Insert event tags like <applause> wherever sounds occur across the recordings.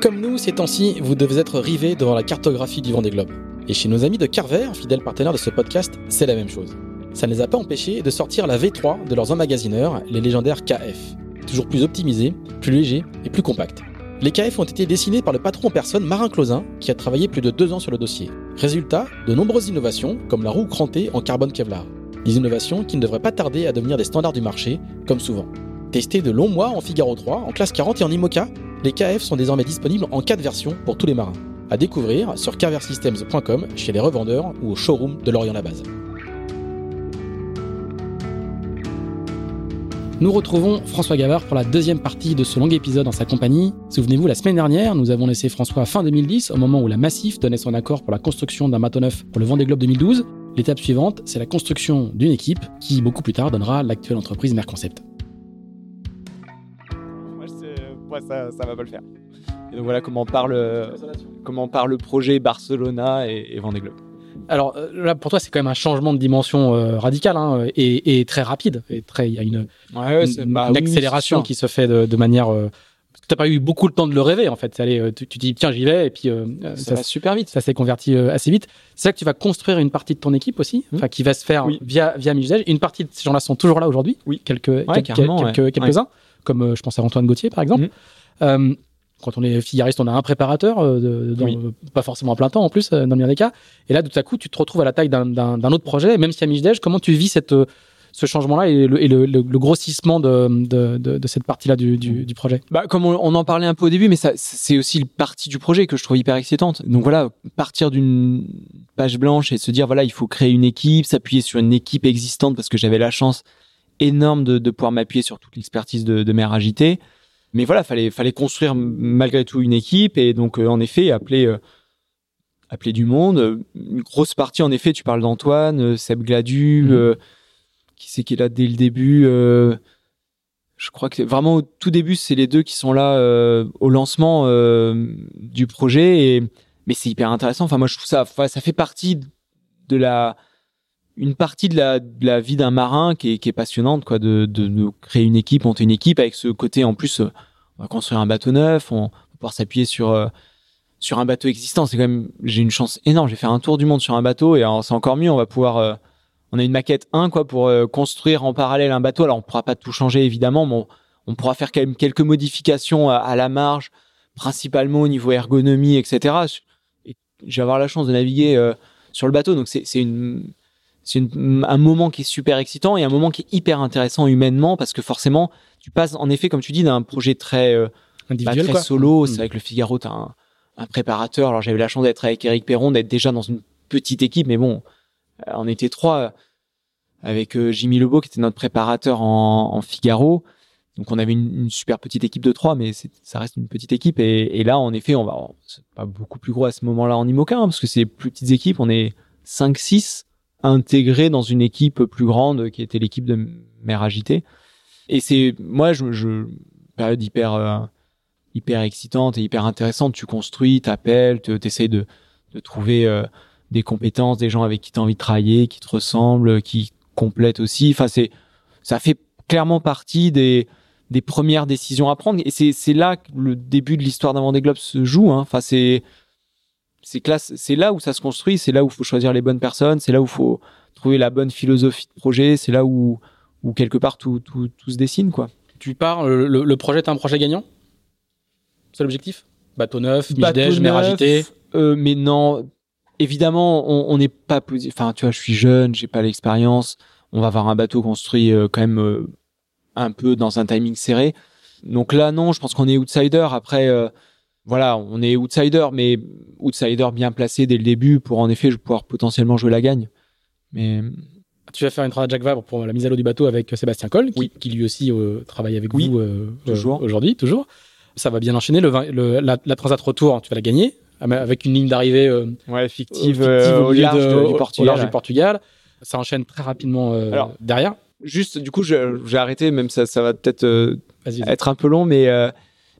Comme nous, ces temps-ci, vous devez être rivés devant la cartographie du vent des globes. Et chez nos amis de Carver, fidèles partenaires de ce podcast, c'est la même chose. Ça ne les a pas empêchés de sortir la V3 de leurs emmagasineurs, les légendaires KF. Toujours plus optimisés, plus légers et plus compacts. Les KF ont été dessinés par le patron en personne Marin Closin, qui a travaillé plus de deux ans sur le dossier. Résultat, de nombreuses innovations, comme la roue crantée en carbone Kevlar. Des innovations qui ne devraient pas tarder à devenir des standards du marché, comme souvent. Testés de longs mois en Figaro 3, en classe 40 et en IMOCA, les KF sont désormais disponibles en 4 versions pour tous les marins. À découvrir sur carversystems.com, chez les revendeurs ou au showroom de Lorient-la-Base. Nous retrouvons François Gavard pour la deuxième partie de ce long épisode en sa compagnie. Souvenez-vous, la semaine dernière, nous avons laissé François fin 2010, au moment où la Massif donnait son accord pour la construction d'un bateau neuf pour le Vendée Globe 2012. L'étape suivante, c'est la construction d'une équipe qui, beaucoup plus tard, donnera l'actuelle entreprise Merconcept. Moi, ça, ça va pas le faire. Et donc voilà comment parle, comment parle le projet Barcelona et, et Vendée Globe. Alors euh, là, pour toi, c'est quand même un changement de dimension euh, radical hein, et, et, très rapide. Et très, il y a une, ouais, une, bah, une accélération qui se fait de, de manière. Euh, parce que t'as pas eu beaucoup le temps de le rêver en fait. Euh, tu, tu dis tiens, j'y vais et puis euh, ça, va super vite. ça s'est converti euh, assez vite. C'est là que tu vas construire une partie de ton équipe aussi, enfin qui va se faire Oui. via via. Une partie de ces gens-là sont toujours là aujourd'hui. Oui. quelques quelques, ouais. quelques, quelques-uns, comme euh, je pense à Antoine Gauthier par exemple. Mhm. Euh, quand on est figariste, on a un préparateur, euh, de- dans- Oui. pas forcément à plein temps en plus, dans le meilleur des cas. Et là, tout à coup, tu te retrouves à la taille d'un- autre projet, même si à Migège, comment tu vis cette, ce changement-là et, le, et le, le- le grossissement de, de, de, de cette partie-là du, du, du projet? Bah, comme on, on en parlait un peu au début, mais c'est aussi une partie du projet que je trouve hyper excitante. Donc voilà, partir d'une page blanche et se dire voilà, il faut créer une équipe, s'appuyer sur une équipe existante parce que j'avais la chance énorme de, de pouvoir m'appuyer sur toute l'expertise de, de Mère Agité. Mais voilà, fallait fallait construire malgré tout une équipe et donc euh, en effet appeler euh, appeler du monde. Une grosse partie en effet, tu parles d'Antoine, euh, Seb Gladu, euh, qui c'est qui est là dès le début. je crois que vraiment au tout début, c'est les deux qui sont là euh, au lancement euh, du projet. Et, mais c'est hyper intéressant. Enfin, moi, je trouve ça, ça fait partie de la, une partie de la, vie d'un marin qui est, passionnante, quoi, de, de, créer une équipe, monter une équipe avec ce côté en plus, euh, on va construire un bateau neuf, on va pouvoir s'appuyer sur euh, sur un bateau existant. C'est quand même, j'ai une chance énorme. J'ai fait un tour du monde sur un bateau et alors, c'est encore mieux. On va pouvoir euh, on a une maquette 1 quoi pour construire en parallèle un bateau. Alors on pourra pas tout changer évidemment, mais on, pourra faire quelques modifications à, la marge, principalement au niveau ergonomie, etc. Et je vais avoir la chance de naviguer sur le bateau, donc c'est une c'est un moment qui est super excitant et un moment qui est hyper intéressant humainement parce que forcément tu passes en effet comme tu dis d'un projet très euh, bah, individuel très quoi. solo. Mm. C'est avec le Figaro, t'as un, un préparateur. Alors j'avais la chance d'être avec Eric Perron, d'être déjà dans une petite équipe, mais bon, euh, on était trois euh, avec euh, Jimmy Lebeau qui était notre préparateur en, en Figaro. Donc on avait une, une super petite équipe de trois, mais ça reste une petite équipe. Et, et là, en effet, on va c'est pas beaucoup plus gros à ce moment-là en IMOCA, hein, parce que c'est plus petites équipes. On est 5-6 intégrés dans une équipe plus grande qui était l'équipe de Mère Agité. Et c'est moi, je, période hyper euh, hyper excitante et hyper intéressante. Tu construis, t'appelles, tu essayes de, de trouver euh, des compétences, des gens avec qui tu as envie de travailler, qui te ressemblent, qui complètent aussi. Enfin, c'est, ça fait clairement partie des, des premières décisions à prendre. Et c'est, c'est là que le début de l'histoire d'un Vendée Globe se joue. Hein. Enfin, c'est, c'est, là où ça se construit, c'est là où il faut choisir les bonnes personnes, c'est là où il faut trouver la bonne philosophie de projet, c'est là où, où quelque part tout, tout, tout se dessine, quoi. Tu pars, le, le- projet est un projet gagnant? C'est l'objectif Bateau neuf, Midej, mer neuf, agité. euh, mais non, évidemment, on n'est pas Enfin, tu vois, je suis jeune, j'ai pas l'expérience. On va avoir un bateau construit euh, quand même euh, un peu dans un timing serré. Donc là, non, je pense qu'on est outsider. Après, euh, voilà, on est outsider, mais outsider bien placé dès le début pour en effet pouvoir potentiellement jouer la gagne. Mais Tu vas faire une travail Jacques Vabre pour la mise à l'eau du bateau avec Sébastien Coll, qui, qui lui aussi euh, travaille avec Oui, vous euh, toujours. euh, aujourd'hui, toujours. ça va bien enchaîner. Le, la, la Transat retour, tu vas la gagner avec une ligne d'arrivée euh, Ouais, fictive, fictive euh, au lieu large de- du Portugal. au large ouais. du Portugal. Ça enchaîne très rapidement euh, Alors, derrière. Juste, du coup, je- j'ai arrêté, même ça, ça va peut-être euh, être un peu long, mais, euh,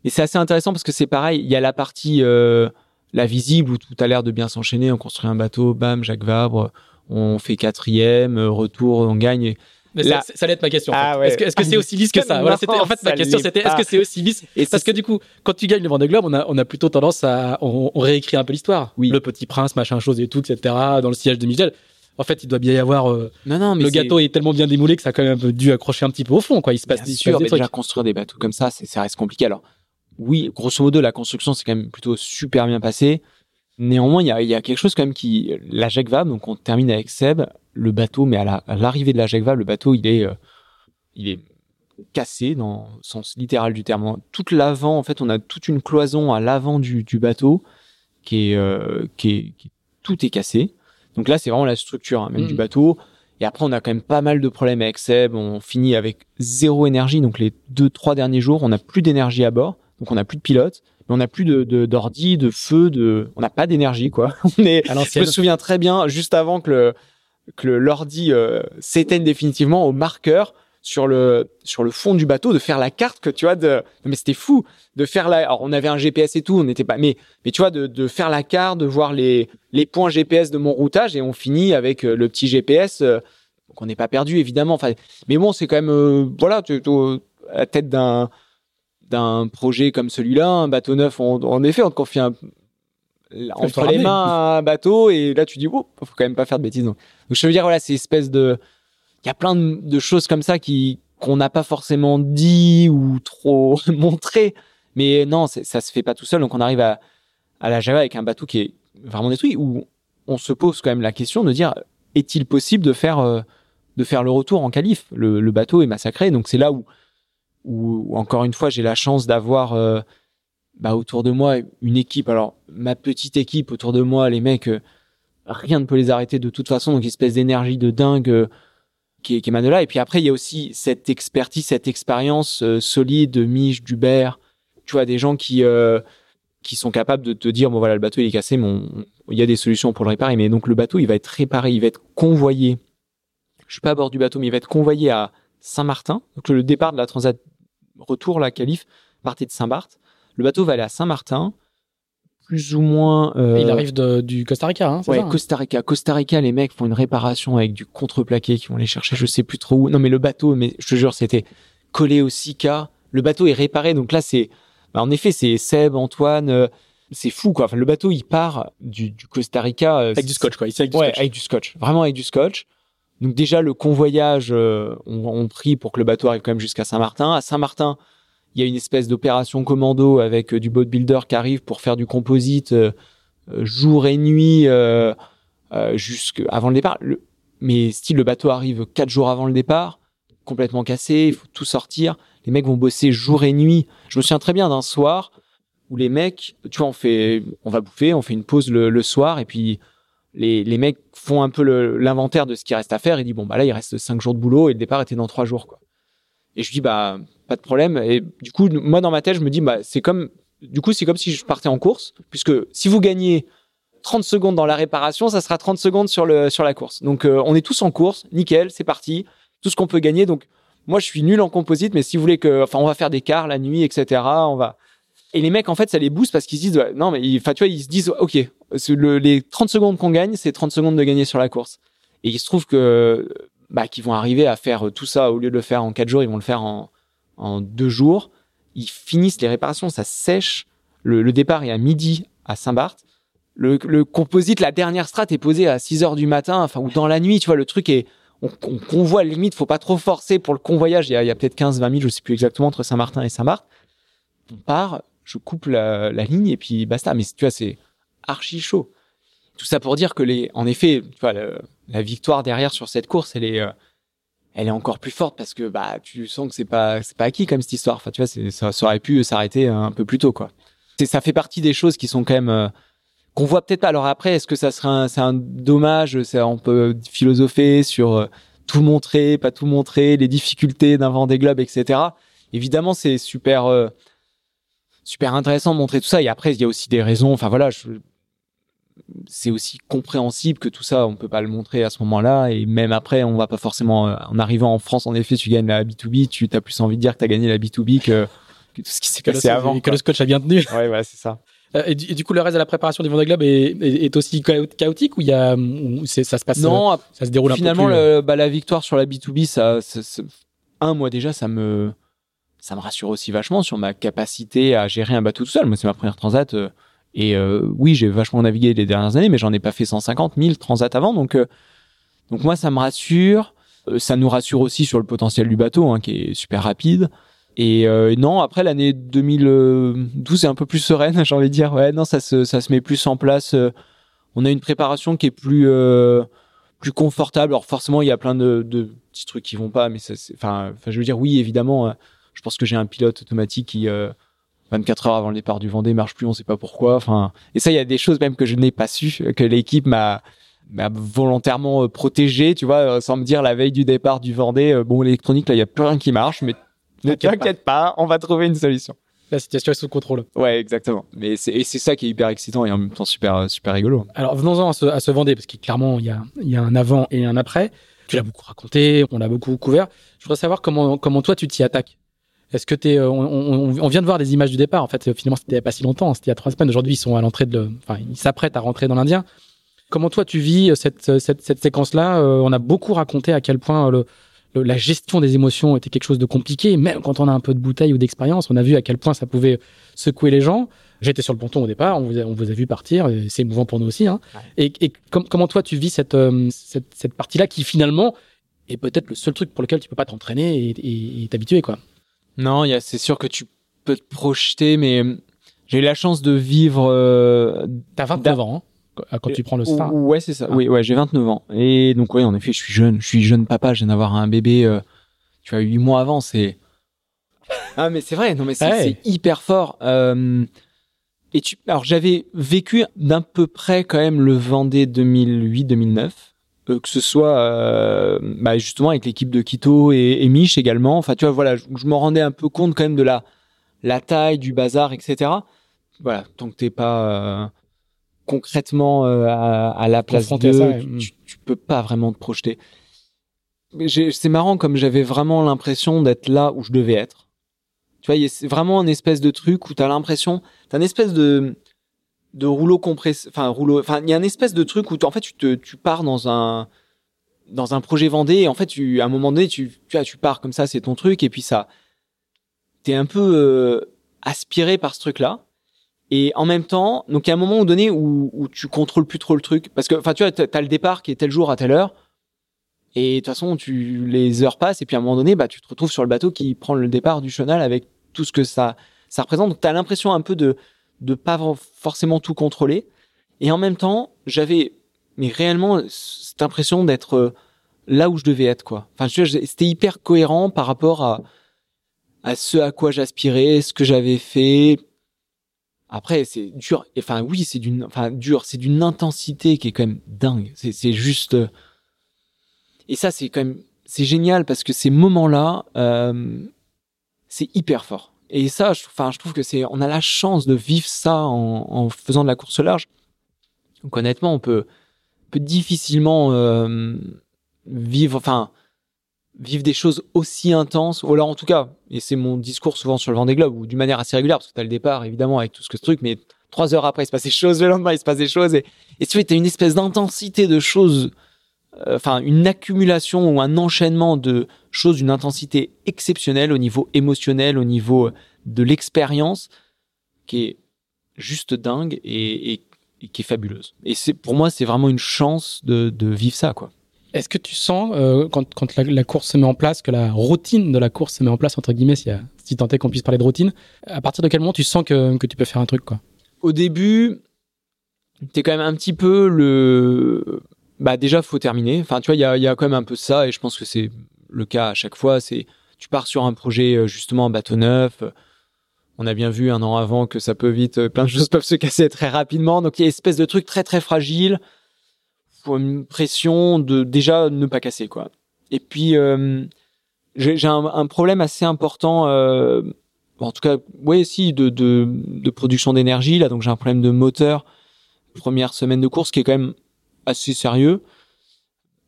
mais c'est assez intéressant parce que c'est pareil. Il y a la partie euh, la visible où tout a l'air de bien s'enchaîner. On construit un bateau, bam, Jacques Vabre, on fait quatrième, euh, retour, on gagne. Mais ça, ça allait être ma question. en Ah fait. ouais. Est-ce que c'est aussi lisse que ça Voilà, en fait ma question. C'était est-ce que c'est aussi lisse Et Parce que du coup, quand tu gagnes le Vendée Globe, on a, on a plutôt tendance à on, on réécrit un peu l'histoire. Oui. Le Petit Prince, machin chose et tout, etc. Dans le siège de Michel. En fait, il doit bien y avoir. euh, non, non, mais le gâteau est tellement bien démoulé que ça a quand même dû accrocher un petit peu au fond. Quoi. Il se passe, Bien se sûr, des mais trucs. déjà construire des bateaux comme ça, ça reste compliqué. Alors, oui, grosso modo, la construction c'est quand même plutôt super bien passé. Néanmoins, il y a, il y a quelque chose quand même qui, la Jacques Vabre, donc on termine avec Seb, le bateau, mais à, la- à l'arrivée de la Jacques Vabre, le bateau, il est, euh, il est cassé dans le sens littéral du terme. Toute l'avant, en fait, on a toute une cloison à l'avant du, du bateau qui est, euh, qui est, qui- tout est cassé. Donc là, c'est vraiment la structure hein, même du bateau. Et après, on a quand même pas mal de problèmes avec Seb. On finit avec zéro énergie. Donc les deux, trois derniers jours, on n'a plus d'énergie à bord. Donc on n'a plus de pilote. Mais on n'a plus de, de, d'ordi, de feu, de, on n'a pas d'énergie, quoi. <laughs> On est, je me souviens très bien, juste avant que le, que l'ordi euh, s'éteigne définitivement au marqueur sur le, sur le fond du bateau, de faire la carte que tu vois de, mais c'était fou de faire la, alors on avait un GPS et tout, on n'était pas, mais, mais tu vois, de, de faire la carte, de voir les, les points GPS de mon routage et on finit avec euh, le petit GPS, euh, donc on n'est pas perdu évidemment, enfin, mais bon, c'est quand même, euh, voilà, tu, tu- à la tête d'un, d'un projet comme celui-là, un bateau neuf, on- en effet, on te confie un, entre les mains un bateau et là tu dis, oh, faut quand même pas faire de bêtises. Donc, donc je veux dire, voilà, c'est espèce de, il y a plein de, de choses comme ça qui qu'on n'a pas forcément dit ou trop <laughs> montré, mais non, ça se fait pas tout seul. Donc on arrive à à la Java avec un bateau qui est vraiment détruit où on se pose quand même la question de dire est-il possible de faire euh, de faire le retour en qualif? Le, le bateau est massacré donc c'est là où, où encore une fois j'ai la chance d'avoir euh, bah, autour de moi une équipe. Alors ma petite équipe autour de moi les mecs euh, rien ne peut les arrêter de toute façon. Donc une espèce d'énergie de dingue euh, qui, est- qui émane là et puis après il y a aussi cette expertise cette expérience solide de Mich d'Hubert tu vois des gens qui sont capables de te dire bon voilà le bateau il est cassé mais il y a des solutions pour le réparer. Mais donc le bateau il va être réparé il va être convoyé. Je suis pas à bord du bateau mais il va être convoyé à Saint-Martin. Donc le départ de la transat retour la calife partait de Saint-Barth le bateau va aller à Saint-Martin plus ou moins euh, Il arrive de- du Costa Rica. Hein, c'est Ouais, ça, hein Costa Rica. Costa Rica, les mecs font une réparation avec du contreplaqué qui vont les chercher, je sais plus trop où. Non, mais le bateau, mais je te jure, c'était collé au Sika. Le bateau est réparé, donc là, c'est, bah, en effet, c'est Seb, Antoine, euh, c'est fou, quoi. Enfin, le bateau, il part du, du Costa Rica. euh, Avec du scotch, quoi. Avec du ouais, scotch. avec du scotch. Vraiment avec du scotch. Donc déjà, le convoyage, euh, on, prie pour que le bateau arrive quand même jusqu'à Saint-Martin. À Saint-Martin, il y a une espèce d'opération commando avec euh, du boat builder qui arrive pour faire du composite euh, jour et nuit avant le départ. Mais style, le bateau arrive quatre jours avant le départ, complètement cassé, il faut tout sortir. Les mecs vont bosser jour et nuit. Je me souviens très bien d'un soir où les mecs, tu vois, on fait, on va bouffer, on fait une pause le soir et puis les, mecs font un peu l'inventaire de ce qui reste à faire. Et disent bon bah là il reste cinq jours de boulot et le départ était dans trois jours quoi. Et je dis bah pas de problème. Et du coup moi dans ma tête je me dis bah c'est comme du coup c'est comme si je partais en course puisque si vous gagnez 30 secondes dans la réparation ça sera 30 secondes sur le sur la course. Donc euh, on est tous en course, nickel, c'est parti, tout ce qu'on peut gagner. Donc moi je suis nul en composite mais si vous voulez que enfin on va faire des quarts la nuit etc on va et les mecs, en fait, ça les booste parce qu'ils se disent, ouais, non, mais enfin, tu vois, ils se disent, ok, le- les 30 secondes qu'on gagne, c'est 30 secondes de gagner sur la course. Et il se trouve que, bah, qu'ils vont arriver à faire tout ça au lieu de le faire en 4 jours, ils vont le faire en, en 2 jours. Ils finissent les réparations, ça sèche. Le, le départ est à midi à Saint-Barth. Le, le composite, la dernière strate est posée à 6 heures du matin, enfin, ou dans la nuit, tu vois, le truc est, on, on convoie limite, faut pas trop forcer pour le convoyage. Il y a, a peut-être 15, 20 000, je sais plus exactement, entre Saint-Martin et Saint-Barth. On part, je coupe la, ligne et puis basta. Mais tu vois, c'est archi chaud. Tout ça pour dire que les, en effet, tu vois, la victoire derrière sur cette course, elle est, euh, elle est encore plus forte parce que bah tu sens que c'est pas, c'est pas acquis comme cette histoire. Enfin, tu vois, ça, aurait pu s'arrêter un peu plus tôt, quoi. C'est, ça fait partie des choses qui sont quand même euh, qu'on voit peut-être pas. Alors après, est-ce que ça serait un, c'est un dommage On peut philosopher sur euh, tout montrer, pas tout montrer, les difficultés d'un Vendée Globe, etc. Évidemment, c'est super. euh, super intéressant de montrer tout ça. Et après, il y a aussi des raisons. Enfin voilà, je, c'est aussi compréhensible que tout ça, on peut pas le montrer à ce moment-là. Et même après, on va pas forcément, euh, en arrivant en France, en effet, tu gagnes la B2B, tu as plus envie de dire que tu as gagné la B2B que, que tout ce qui s'est passé avant. Que le scotch a bien tenu. Ouais, ouais, c'est ça. <laughs> Euh, et, du, coup, le reste de la préparation du Vendée Globe est, est, est aussi chaotique ou il y a, ça se passe, non, ça se déroule finalement, un peu plus... le, bah, la victoire sur la B2B, ça, ça, ça, un, moi déjà, ça me, ça me rassure aussi vachement sur ma capacité à gérer un bateau tout seul. Moi, c'est ma première transat. Euh, et euh, oui, j'ai vachement navigué les dernières années, mais j'en ai pas fait 150 000 transats avant. Donc, euh, donc moi, ça me rassure. Ça nous rassure aussi sur le potentiel du bateau, hein, qui est super rapide. Et non, après l'année 2012 est un peu plus sereine, <laughs> j'ai envie de dire. Ouais, non, ça se, ça se met plus en place. on a une préparation qui est plus plus confortable. Alors forcément, il y a plein de, de petits trucs qui vont pas, mais ça, enfin, enfin, je veux dire, oui, évidemment. Je pense que j'ai un pilote automatique qui 24 heures avant le départ du Vendée marche plus, on sait pas pourquoi. Enfin, et ça, il y a des choses même que je n'ai pas su, que l'équipe m'a m'a volontairement euh, protégé, tu vois, euh, sans me dire la veille du départ du Vendée, euh, bon, l'électronique, là, il y a plus rien qui marche, mais ne t'inquiète pas. on va trouver une solution. La situation est sous contrôle. Ouais, exactement. Mais c'est, et c'est ça qui est hyper excitant et en même temps super, super rigolo. Alors, venons-en à ce, à ce Vendée, parce qu'il clairement, il y a, y a un avant et un après. Tu l'as beaucoup raconté, on l'a beaucoup couvert. Je voudrais savoir comment, comment toi, tu t'y attaques. Est-ce que t'es, on, on, on, vient de voir des images du départ. En fait, finalement, c'était pas si longtemps. C'était il y a trois semaines. Aujourd'hui, ils sont à l'entrée de, enfin, ils s'apprêtent à rentrer dans l'Indien. Comment toi, tu vis cette, cette, cette séquence-là euh, On a beaucoup raconté à quel point le, le, la gestion des émotions était quelque chose de compliqué. Même quand on a un peu de bouteille ou d'expérience, on a vu à quel point ça pouvait secouer les gens. J'étais sur le ponton au départ, on vous a, on vous a vu partir, c'est émouvant pour nous aussi. Hein. Ouais. Et, et com comment toi tu vis cette, euh, cette, cette partie-là qui finalement est peut-être le seul truc pour lequel tu peux pas t'entraîner et t'habituer quoi? Non, y a, c'est sûr que tu peux te projeter, mais j'ai eu la chance de vivre. Euh, T'as 29 ans hein, quand tu prends le star. Ouais, c'est ça. Ah. Oui, ouais, j'ai 29 ans. Et donc, ouais, en effet, je suis jeune. Je suis jeune papa. Je viens d'avoir un bébé. Euh, tu as 8 mois avant. C'est. <laughs> Ah, mais c'est vrai. Non, mais c'est, ouais. c'est hyper fort. Euh, et tu, alors, j'avais vécu d'un peu près quand même le Vendée 2008-2009 que ce soit euh, bah justement avec l'équipe de Quito et, et Mich également. Enfin, tu vois, voilà, je, je me rendais un peu compte quand même de la la taille du bazar, etc. Voilà, tant que t'es pas euh, concrètement euh, à, à, la place de, ouais. tu, tu, peux pas vraiment te projeter. C'est marrant comme j'avais vraiment l'impression d'être là où je devais être. Tu vois, c'est vraiment une espèce de truc où t'as l'impression, t'as une espèce de de rouleau compressé, enfin rouleau, enfin il y a une espèce de truc où en fait tu te tu pars dans un dans un projet Vendée et en fait tu à un moment donné tu tu vois, tu pars comme ça c'est ton truc et puis ça t'es un peu euh, aspiré par ce truc là et en même temps donc il y a un moment donné où où tu contrôles plus trop le truc parce que enfin tu vois t'as le départ qui est tel jour à telle heure et de toute façon tu les heures passent et puis à un moment donné bah tu te retrouves sur le bateau qui prend le départ du chenal avec tout ce que ça ça représente. Donc t'as l'impression un peu de de pas forcément tout contrôler. Et en même temps, j'avais mais réellement cette impression d'être euh, là où je devais être quoi. Enfin, c'était hyper cohérent par rapport à à ce à quoi j'aspirais, ce que j'avais fait. Après, c'est dur. Enfin, oui, c'est d'une, enfin, dur. C'est d'une intensité qui est quand même dingue. C'est, c'est juste. Euh, et ça, c'est quand même, c'est génial parce que ces moments-là, euh, c'est hyper fort. Et ça, je, enfin, je trouve que c'est, on a la chance de vivre ça en, faisant de la course large. Donc honnêtement, on peut, peut difficilement euh, vivre, enfin, vivre des choses aussi intenses. Ou alors en tout cas, et c'est mon discours souvent sur le Vendée Globe, ou d'une manière assez régulière, parce que tu as le départ évidemment avec tout ce que ce truc, mais trois heures après, il se passe des choses, le lendemain, il se passe des choses, et, et tu vois, as une espèce d'intensité de choses enfin une accumulation ou un enchaînement de choses d'une intensité exceptionnelle au niveau émotionnel, au niveau de l'expérience, qui est juste dingue et, et, et qui est fabuleuse. Et c'est pour moi, c'est vraiment une chance de, de vivre ça, quoi. Est-ce que tu sens, euh, quand, quand la, la, course se met en place, que la routine de la course se met en place, entre guillemets, si, si tant est qu'on puisse parler de routine, à partir de quel moment tu sens que, que tu peux faire un truc quoi? Au début, t'es quand même un petit peu le bah déjà faut terminer. Enfin, tu vois, il y a, y a quand même un peu ça, et je pense que c'est le cas à chaque fois. C'est tu pars sur un projet euh, justement bateau neuf. On a bien vu un an avant que ça peut vite, euh, plein de <laughs> choses peuvent se casser très rapidement. Donc il y a une espèce de truc très très fragile. Faut une pression de déjà ne pas casser quoi. Et puis euh, j'ai un, problème assez important euh, en tout cas, ouais, si, de, de, de production d'énergie. Là, donc j'ai un problème de moteur. Première semaine de course qui est quand même assez sérieux.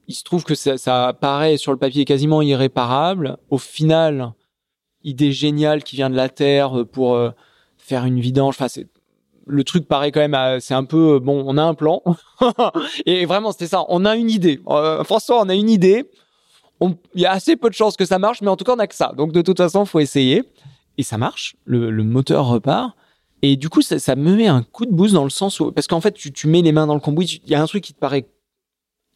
Il se trouve que ça, paraît sur le papier quasiment irréparable. Au final, idée géniale qui vient de la Terre pour euh, faire une vidange. Enfin, c'est le truc paraît quand même, c'est un peu bon. On a un plan <laughs> et vraiment c'était ça. On a une idée. Euh, François, on a une idée. Il y a assez peu de chances que ça marche, mais en tout cas on a que ça. Donc de toute façon, faut essayer et ça marche. Le moteur repart. Et du coup, ça, me met un coup de boost dans le sens où, parce qu'en fait, tu, mets les mains dans le cambouis, il y a un truc qui te paraît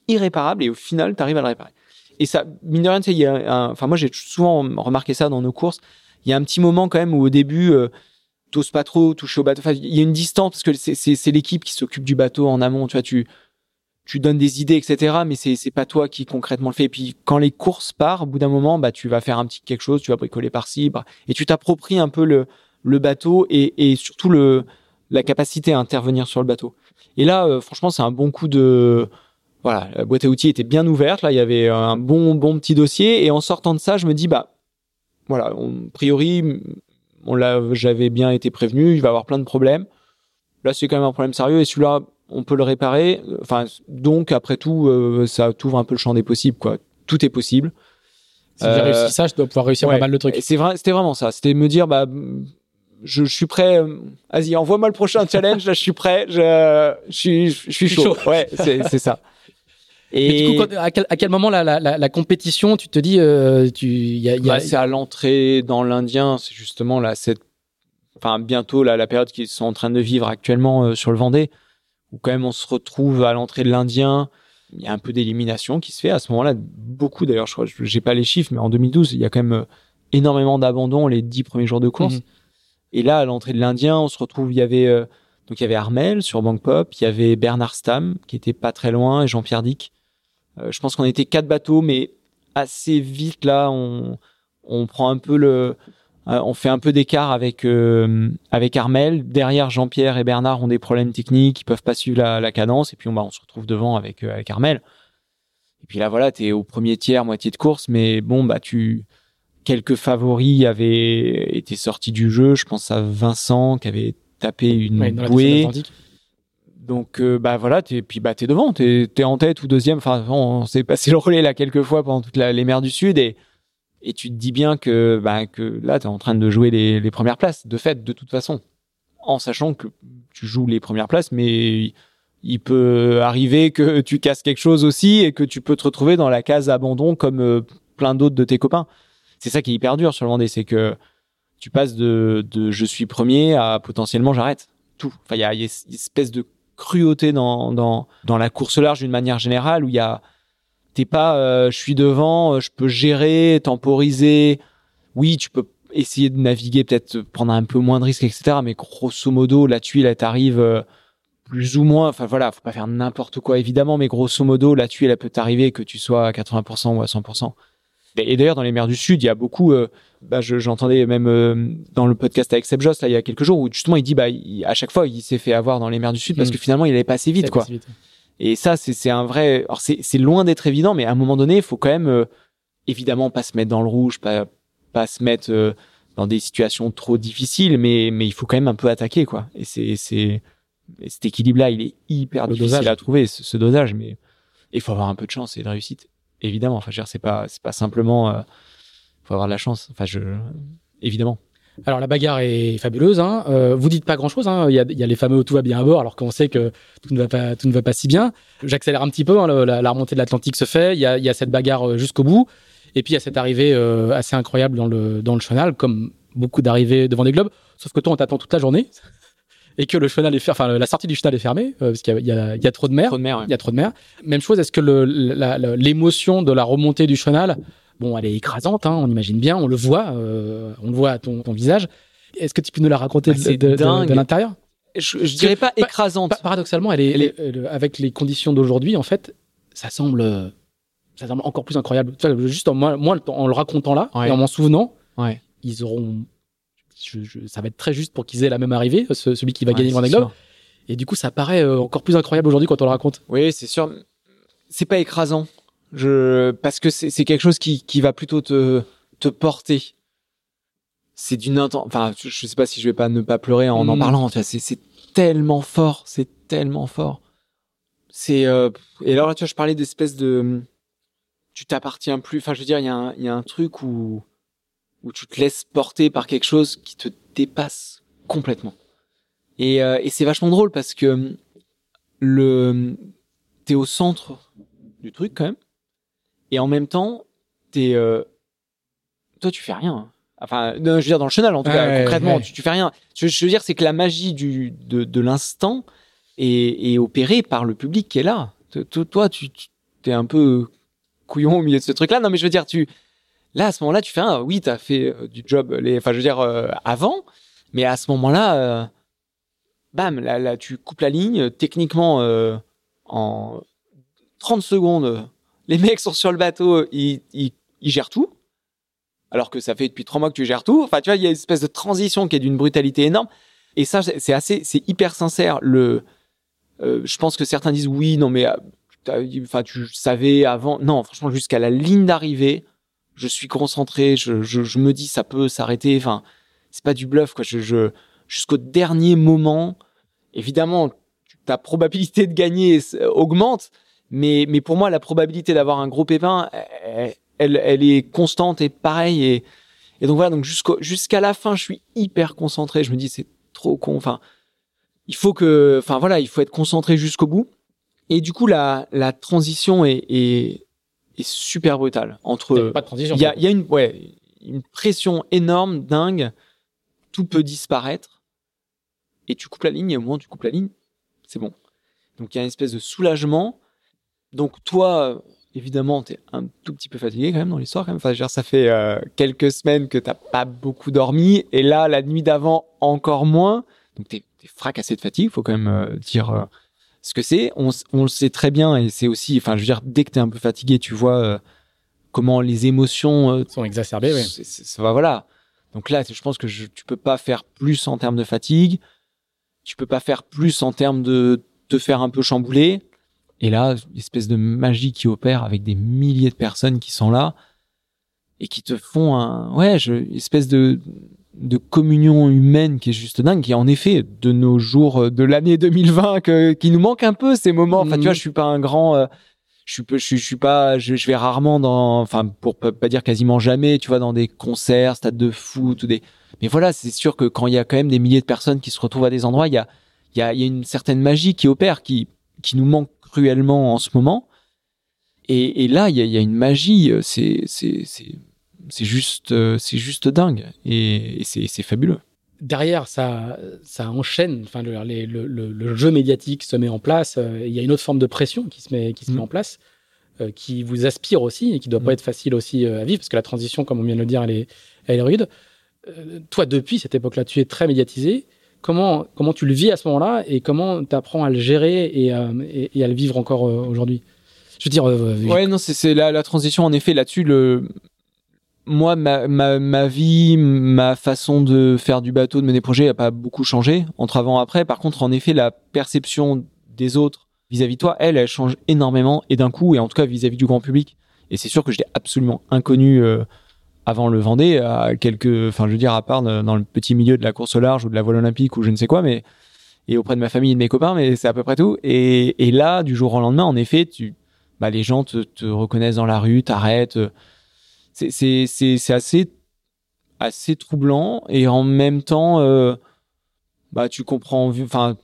irréparable et au final, tu arrives à le réparer. Et ça, mine de rien, tu sais, il y a un, enfin, moi, j'ai souvent remarqué ça dans nos courses. Il y a un petit moment quand même où au début, euh, t'oses pas trop toucher au bateau. Enfin, il y a une distance parce que c'est l'équipe qui s'occupe du bateau en amont. Tu vois, tu, tu donnes des idées, etc. Mais c'est, pas toi qui concrètement le fais. Et puis, quand les courses partent, au bout d'un moment, bah, tu vas faire un petit quelque chose, tu vas bricoler par-ci, et tu t'appropries un peu le, le bateau et, et surtout le, la capacité à intervenir sur le bateau. Et là, euh, franchement, c'est un bon coup de, voilà, la boîte à outils était bien ouverte. Là, il y avait un bon, bon petit dossier. Et en sortant de ça, je me dis, bah, voilà, on, a priori, on l'a, j'avais bien été prévenu, il va avoir plein de problèmes. Là, c'est quand même un problème sérieux. Et celui-là, on peut le réparer. Enfin, donc, après tout, euh, ça t'ouvre un peu le champ des possibles, quoi. Tout est possible. Si j'ai réussi ça, je dois pouvoir réussir ouais. pas mal de trucs. C'est vrai, c'était vraiment ça. C'était me dire, bah, je, je, suis prêt. euh, Vas-y, envoie-moi le prochain <laughs> challenge. Là, je suis prêt. Je, je suis, je suis chaud. chaud. Ouais, c'est, ça. Et Mais du coup, quand, à, quel, à, quel, moment la, la, la, la compétition, tu te dis, euh, tu, y a, y a... Bah, c'est à l'entrée dans l'Indien. C'est justement là, cette, enfin bientôt là, la période qu'ils sont en train de vivre actuellement euh, sur le Vendée, où quand même on se retrouve à l'entrée de l'Indien. Il y a un peu d'élimination qui se fait à ce moment-là. Beaucoup d'ailleurs, je crois, j'ai pas les chiffres, mais en 2012, il y a quand même euh, énormément d'abandon les dix premiers jours de course. Mhm. Et là, à l'entrée de l'Indien, on se retrouve, il y avait euh, donc il y avait Armel sur Bank Pop, il y avait Bernard Stam qui était pas très loin et Jean-Pierre Dick. Euh, je pense qu'on était quatre bateaux, mais assez vite là, on on prend un peu le, euh, on fait un peu d'écart avec avec Armel. Derrière, Jean-Pierre et Bernard ont des problèmes techniques, ils peuvent pas suivre la, cadence, et puis on, bah, on se retrouve devant avec avec Armel. Et puis là, voilà, t'es au premier tiers, moitié de course, mais bon, bah tu quelques favoris avaient été sortis du jeu. Je pense à Vincent qui avait tapé une ouais, bouée. Donc euh, bah voilà, t'es, puis bah t'es devant, t'es, t'es en tête ou deuxième. Enfin, on, on s'est passé <laughs> le relais là quelques fois pendant toutes la, les mers du Sud et et tu te dis bien que bah que là t'es en train de jouer les, les premières places de fait de toute façon, en sachant que tu joues les premières places, mais il peut arriver que tu casses quelque chose aussi et que tu peux te retrouver dans la case abandon comme euh, plein d'autres de tes copains c'est ça qui est hyper dur sur le Vendée, c'est que tu passes de, je suis premier à potentiellement j'arrête tout. Enfin, il y a, une espèce de cruauté dans, dans, la course large d'une manière générale où il y a, t'es pas, euh, je suis devant, je peux gérer, temporiser. Oui, tu peux essayer de naviguer, peut-être prendre un peu moins de risques, etc. Mais grosso modo, la tuile, elle t'arrive euh, plus ou moins. Enfin voilà, faut pas faire n'importe quoi évidemment, mais grosso modo, la tuile, elle peut t'arriver que tu sois à 80% ou à 100%. Et d'ailleurs, dans les mers du Sud, il y a beaucoup. Euh, bah, je, j'entendais même euh, dans le podcast avec Seb Joss là il y a quelques jours où justement il dit bah il, à chaque fois il s'est fait avoir dans les mers du Sud parce Mm. que finalement il allait pas assez vite quoi. Vite. Et ça c'est un vrai. Alors c'est loin d'être évident, mais à un moment donné, il faut quand même euh, évidemment pas se mettre dans le rouge, pas pas se mettre euh, dans des situations trop difficiles, mais mais il faut quand même un peu attaquer quoi. Et c'est c'est et cet équilibre là, il est hyper Le difficile dosage. à trouver ce, ce dosage, mais il faut avoir un peu de chance et de réussite évidemment. Enfin, c'est pas, c'est pas simplement, euh, faut avoir de la chance. Enfin, je, évidemment. Alors la bagarre est fabuleuse. Hein. Euh, vous dites pas grand-chose. Hein. Il, y a, les fameux tout va bien à bord, alors qu'on sait que tout ne va pas, tout ne va pas si bien. J'accélère un petit peu. Hein, la, remontée de l'Atlantique se fait. Il y a, y a cette bagarre euh, jusqu'au bout. Et puis il y a cette arrivée euh, assez incroyable dans le dans le chenal, comme beaucoup d'arrivées devant des globes. Sauf que toi, on t'attend toute la journée et que le chenal est fer- enfin la sortie du chenal est fermée euh, parce qu'il y a, y, y trop de mer. Trop de mer. ouais. Il y a trop de mer. Même chose, est-ce que l'émotion de la remontée du chenal, bon, elle est écrasante, hein, on imagine bien, on le voit, euh, on le voit à ton, ton visage. Est-ce que tu peux nous la raconter Bah, de, de- de- de l'intérieur? Je, je dirais pas Pa- écrasante. Pa- Paradoxalement, elle est, Elle est- elle est- avec les conditions d'aujourd'hui, en fait, ça semble, ça semble encore plus incroyable. Juste en, moi, moi, en le racontant là Ouais. et en m'en souvenant, Ouais. ils auront. Je- je- ça va être très juste pour qu'ils aient la même arrivée, ce- celui qui va Ouais, gagner le Vendée Globe. Et du coup, ça paraît euh, encore plus incroyable aujourd'hui quand on le raconte. Oui, c'est sûr. C'est pas écrasant. Je, parce que c'est, quelque chose qui, qui va plutôt te, te porter. c'est d'une enfin je, sais pas si je vais pas ne pas pleurer en en Mm. parlant c'est c'est tellement fort c'est tellement fort c'est euh, et alors là tu vois je parlais d'espèce de tu t'appartiens plus enfin je veux dire il y a un il y a un truc où où tu te laisses porter par quelque chose qui te dépasse complètement. Et euh, et c'est vachement drôle parce que le t'es au centre du truc quand même et en même temps t'es euh, toi tu fais rien. Enfin non, je veux dire dans le chenal en tout cas Ouais, concrètement ouais. tu, tu fais rien. Je, je veux dire c'est que la magie du de, de l'instant est, est opérée par le public qui est là. Toi tu tu- t'es un peu couillon au milieu de ce truc là non mais je veux dire tu là à ce moment là tu fais un oui t'as fait euh, du job les enfin je veux dire euh, avant mais à ce moment là bam là, là tu coupes la ligne techniquement euh, en 30 secondes les <laughs> mecs sont sur le bateau ils, ils, ils gèrent tout alors que ça fait depuis trois mois que tu gères tout. Enfin, tu vois, il y a une espèce de transition qui est d'une brutalité énorme. Et ça, c'est assez, c'est hyper sincère. Le, euh, je pense que certains disent oui, non, mais, euh, enfin, tu savais avant. Non, franchement, jusqu'à la ligne d'arrivée, je suis concentré. Je, je, je me dis, ça peut s'arrêter. Enfin, c'est pas du bluff, quoi. Je, je, jusqu'au dernier moment, évidemment, ta probabilité de gagner euh, augmente. Mais, mais pour moi, la probabilité d'avoir un gros pépin, elle, elle, elle est constante et pareil. Et, et donc voilà, donc jusqu'à la fin, je suis hyper concentré. Je me dis, c'est trop con. Enfin, il faut que, enfin voilà, il faut être concentré jusqu'au bout. Et du coup, la, la transition est, est, est super brutale entre. Pas de transition. Il y a, y a une, ouais, une pression énorme, dingue. Tout peut disparaître. Et tu coupes la ligne, et au moment où tu coupes la ligne, c'est bon. Donc il y a une espèce de soulagement. Donc toi, évidemment, tu es un tout petit peu fatigué quand même dans l'histoire. Quand même. Enfin, je veux dire, ça fait euh, quelques semaines que t'as pas beaucoup dormi. Et là, la nuit d'avant, encore moins. Donc tu es, fracassé de fatigue, faut quand même euh, dire euh, ce que c'est. On, le sait très bien et c'est aussi, enfin, je veux dire, dès que tu es un peu fatigué, tu vois euh, comment les émotions euh, sont c'est- c'est- ça va, voilà. Donc là, je pense que je, tu peux pas faire plus en termes de fatigue. Tu peux pas faire plus en termes de te faire un peu chambouler. Et là, une espèce de magie qui opère avec des milliers de personnes qui sont là et qui te font un, ouais, je, une espèce de, de communion humaine qui est juste dingue, qui est en effet de nos jours euh, de l'année 2020 que, qui nous manque un peu ces moments. Enfin, tu vois, je suis pas un grand, euh, je suis, je suis, je suis pas, je, je vais rarement dans, enfin, pour pas, pas dire quasiment jamais, tu vois, dans des concerts, stades de foot ou des, mais voilà, c'est sûr que quand il y a quand même des milliers de personnes qui se retrouvent à des endroits, il y a, il y a, il y a une certaine magie qui opère, qui, qui nous manque cruellement en ce moment. Et, et là, il y a, il y a une magie, euh, c'est, c'est, c'est, c'est juste, euh, c'est juste dingue. Et, et c'est, c'est fabuleux. derrière, ça, ça enchaîne. Enfin, le, les- le, jeu médiatique se met en place. euh, Il y a une autre forme de pression qui se met, qui se met en place, euh, qui vous aspire aussi et qui doit Mhm. pas être facile aussi à vivre parce que la transition, comme on vient de le dire, elle est, elle est rude. Euh, toi, depuis cette époque-là, tu es très médiatisé. Comment, comment tu le vis à ce moment-là et comment tu apprends à le gérer et, euh, et, et à le vivre encore aujourd'hui? Je veux dire, Ouais, non, c'est, c'est la, la transition, en effet, là-dessus, le, moi, ma, ma, ma vie, ma façon de faire du bateau, de mener projet, a pas beaucoup changé entre avant et après. Par contre, en effet, la perception des autres vis-à-vis de toi, elle, elle change énormément et d'un coup, et en tout cas vis-à-vis du grand public. Et c'est sûr que j'étais absolument inconnu euh, avant le Vendée, à quelques, enfin, je veux dire, à part dans le petit milieu de la course au large ou de la voile olympique ou je ne sais quoi, mais et auprès de ma famille et de mes copains, mais c'est à peu près tout. Et, là, du jour au lendemain, en effet, tu, bah, les gens te, te reconnaissent dans la rue, t'arrêtent. C'est, c'est, c'est assez, assez troublant et en même temps, euh, bah, tu comprends, enfin,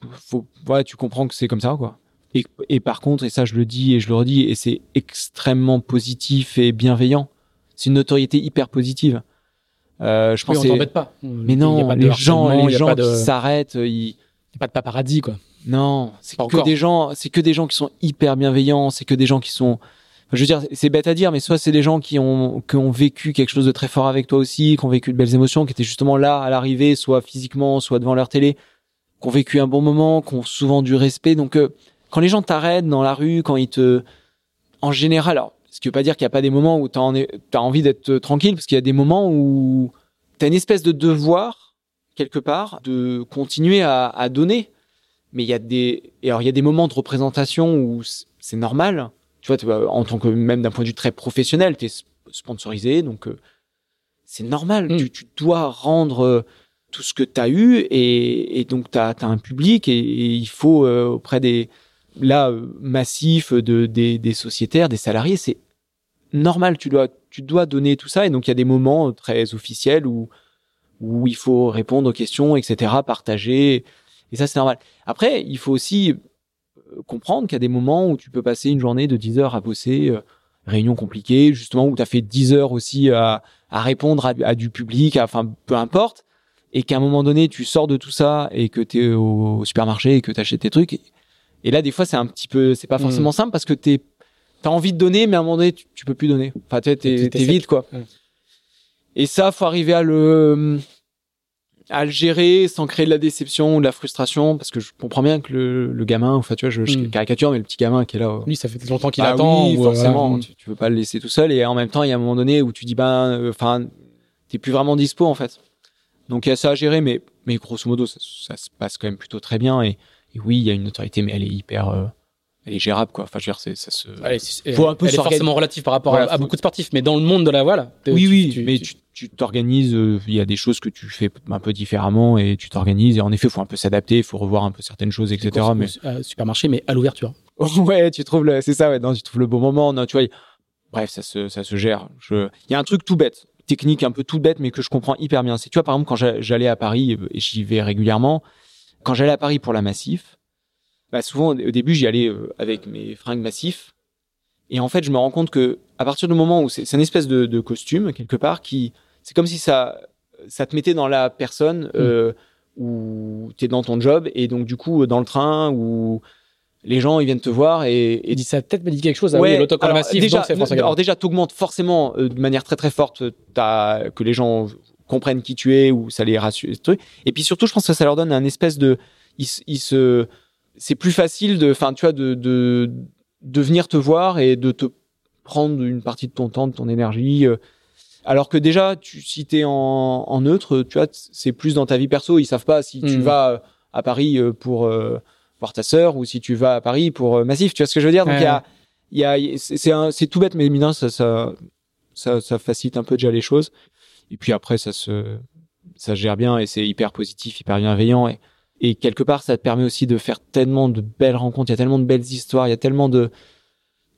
ouais, tu comprends que c'est comme ça, quoi. Et, et par contre, et ça, je le dis et je le redis, et c'est extrêmement positif et bienveillant. C'est une notoriété hyper positive. Euh, je oui, pense on t'embête pas. mais non, pas les gens, les gens de, qui s'arrêtent, ils, il y a pas de paparazzi, quoi. non, c'est que encore. des gens, c'est que des gens qui sont hyper bienveillants, c'est que des gens qui sont, je veux dire, c'est bête à dire, mais soit c'est des gens qui ont, qui ont vécu quelque chose de très fort avec toi aussi, qui ont vécu de belles émotions, qui étaient justement là à l'arrivée, soit physiquement, soit devant leur télé, qui ont vécu un bon moment, qui ont souvent du respect. Donc, euh, quand les gens t'arrêtent dans la rue, quand ils te, en général, alors, ce qui veut pas dire qu'il y a pas des moments où t'as en- t'as envie d'être euh, tranquille, parce qu'il y a des moments où t'as une espèce de devoir quelque part de continuer à, à donner mais il y a des et alors il y a des moments de représentation où c'est normal tu vois tu vois, en tant que même d'un point de vue très professionnel tu es sponsorisé donc euh, c'est normal. Mm. Tu, tu dois rendre euh, tout ce que tu as eu et, et donc tu as, un public et, et il faut euh, auprès des là massifs de des, des sociétaires, des salariés, c'est normal. Tu dois tu dois donner tout ça et donc il y a des moments très officiels où où il faut répondre aux questions, etc., partager et ça c'est normal. Après, il faut aussi comprendre qu'il y a des moments où tu peux passer une journée de 10 heures à bosser, euh, réunion compliquée, justement où tu as fait 10 heures aussi à, à répondre à, à du public, enfin peu importe, et qu'à un moment donné tu sors de tout ça et que tu es au, au supermarché et que tu achètes tes trucs. Et, et là, des fois, c'est un petit peu, c'est pas Mm. forcément simple parce que tu as envie de donner, mais à un moment donné, tu, tu peux plus donner. Enfin, tu sec. vide, quoi. Mm. Et ça, faut arriver à le, à le gérer sans créer de la déception ou de la frustration parce que je comprends bien que le, le gamin, enfin, tu vois, je, je Mm. caricature, mais le petit gamin qui est là. euh, Lui, ça fait longtemps qu'il bah attend. oui, ou, euh, forcément, mm. tu, tu veux pas le laisser tout seul et en même temps, il y a un moment donné où tu dis ben euh, enfin t'es plus vraiment dispo en fait. Donc il y a ça à gérer mais mais grosso modo ça, ça se passe quand même plutôt très bien et, et oui, il y a une autorité mais elle est hyper elle est gérable quoi. Enfin je veux dire c'est ça se Allez, c'est- Faut un peu elle est forcément relative par rapport Voilà, à, à faut- beaucoup de sportifs, mais dans le monde de la voile, Oui tu- oui, tu- mais tu- t'organises, euh, il y a des choses que tu fais un peu différemment et tu t'organises et en effet, faut un peu s'adapter, il faut revoir un peu certaines choses etc. courses Mais supermarché, mais à l'ouverture. <laughs> ouais, tu trouves le, c'est ça, ouais, non, tu trouves le bon moment, non, tu vois. y- Bref, ça se, ça se gère. Je, il y a un truc tout bête, technique un peu tout bête, mais que je comprends hyper bien. C'est, tu vois, par exemple, quand j'a- j'allais à Paris, euh, et j'y vais régulièrement, quand j'allais à Paris pour la Massif, bah, souvent, au début, j'y allais euh, avec mes fringues Massif. Et en fait, je me rends compte que, à partir du moment où c'est, une espèce de, de costume, quelque part, qui, c'est comme si ça, ça te mettait dans la personne, euh, où t'es dans ton job, et donc, du coup, dans le train, où les gens, ils viennent te voir et, et Il dit ça a peut-être me dit quelque chose. Ah Ouais, oui, l'autocollant alors, massif, déjà, donc alors déjà, t'augmentes forcément euh, de manière très très forte que les gens comprennent qui tu es ou ça les rassure. Et puis surtout, je pense que ça leur donne un espèce de, ils se, c'est plus facile de, enfin, tu vois, de, de, de venir te voir et de te prendre une partie de ton temps, de ton énergie. euh. Alors que déjà, tu, si t'es en, en neutre, tu vois, c'est plus dans ta vie perso. Ils savent pas si tu Mhm. vas euh, à Paris euh, pour euh, voir ta sœur ou si tu vas à Paris pour euh, Massif. Tu vois ce que je veux dire? Donc il y a, il y a, c'est c'est tout bête, mais mine ça, ça, ça, ça facilite un peu déjà les choses. Et puis après, ça se, ça se gère bien et c'est hyper positif, hyper bienveillant. Et, et quelque part, ça te permet aussi de faire tellement de belles rencontres. Il y a tellement de belles histoires. Il y a tellement de,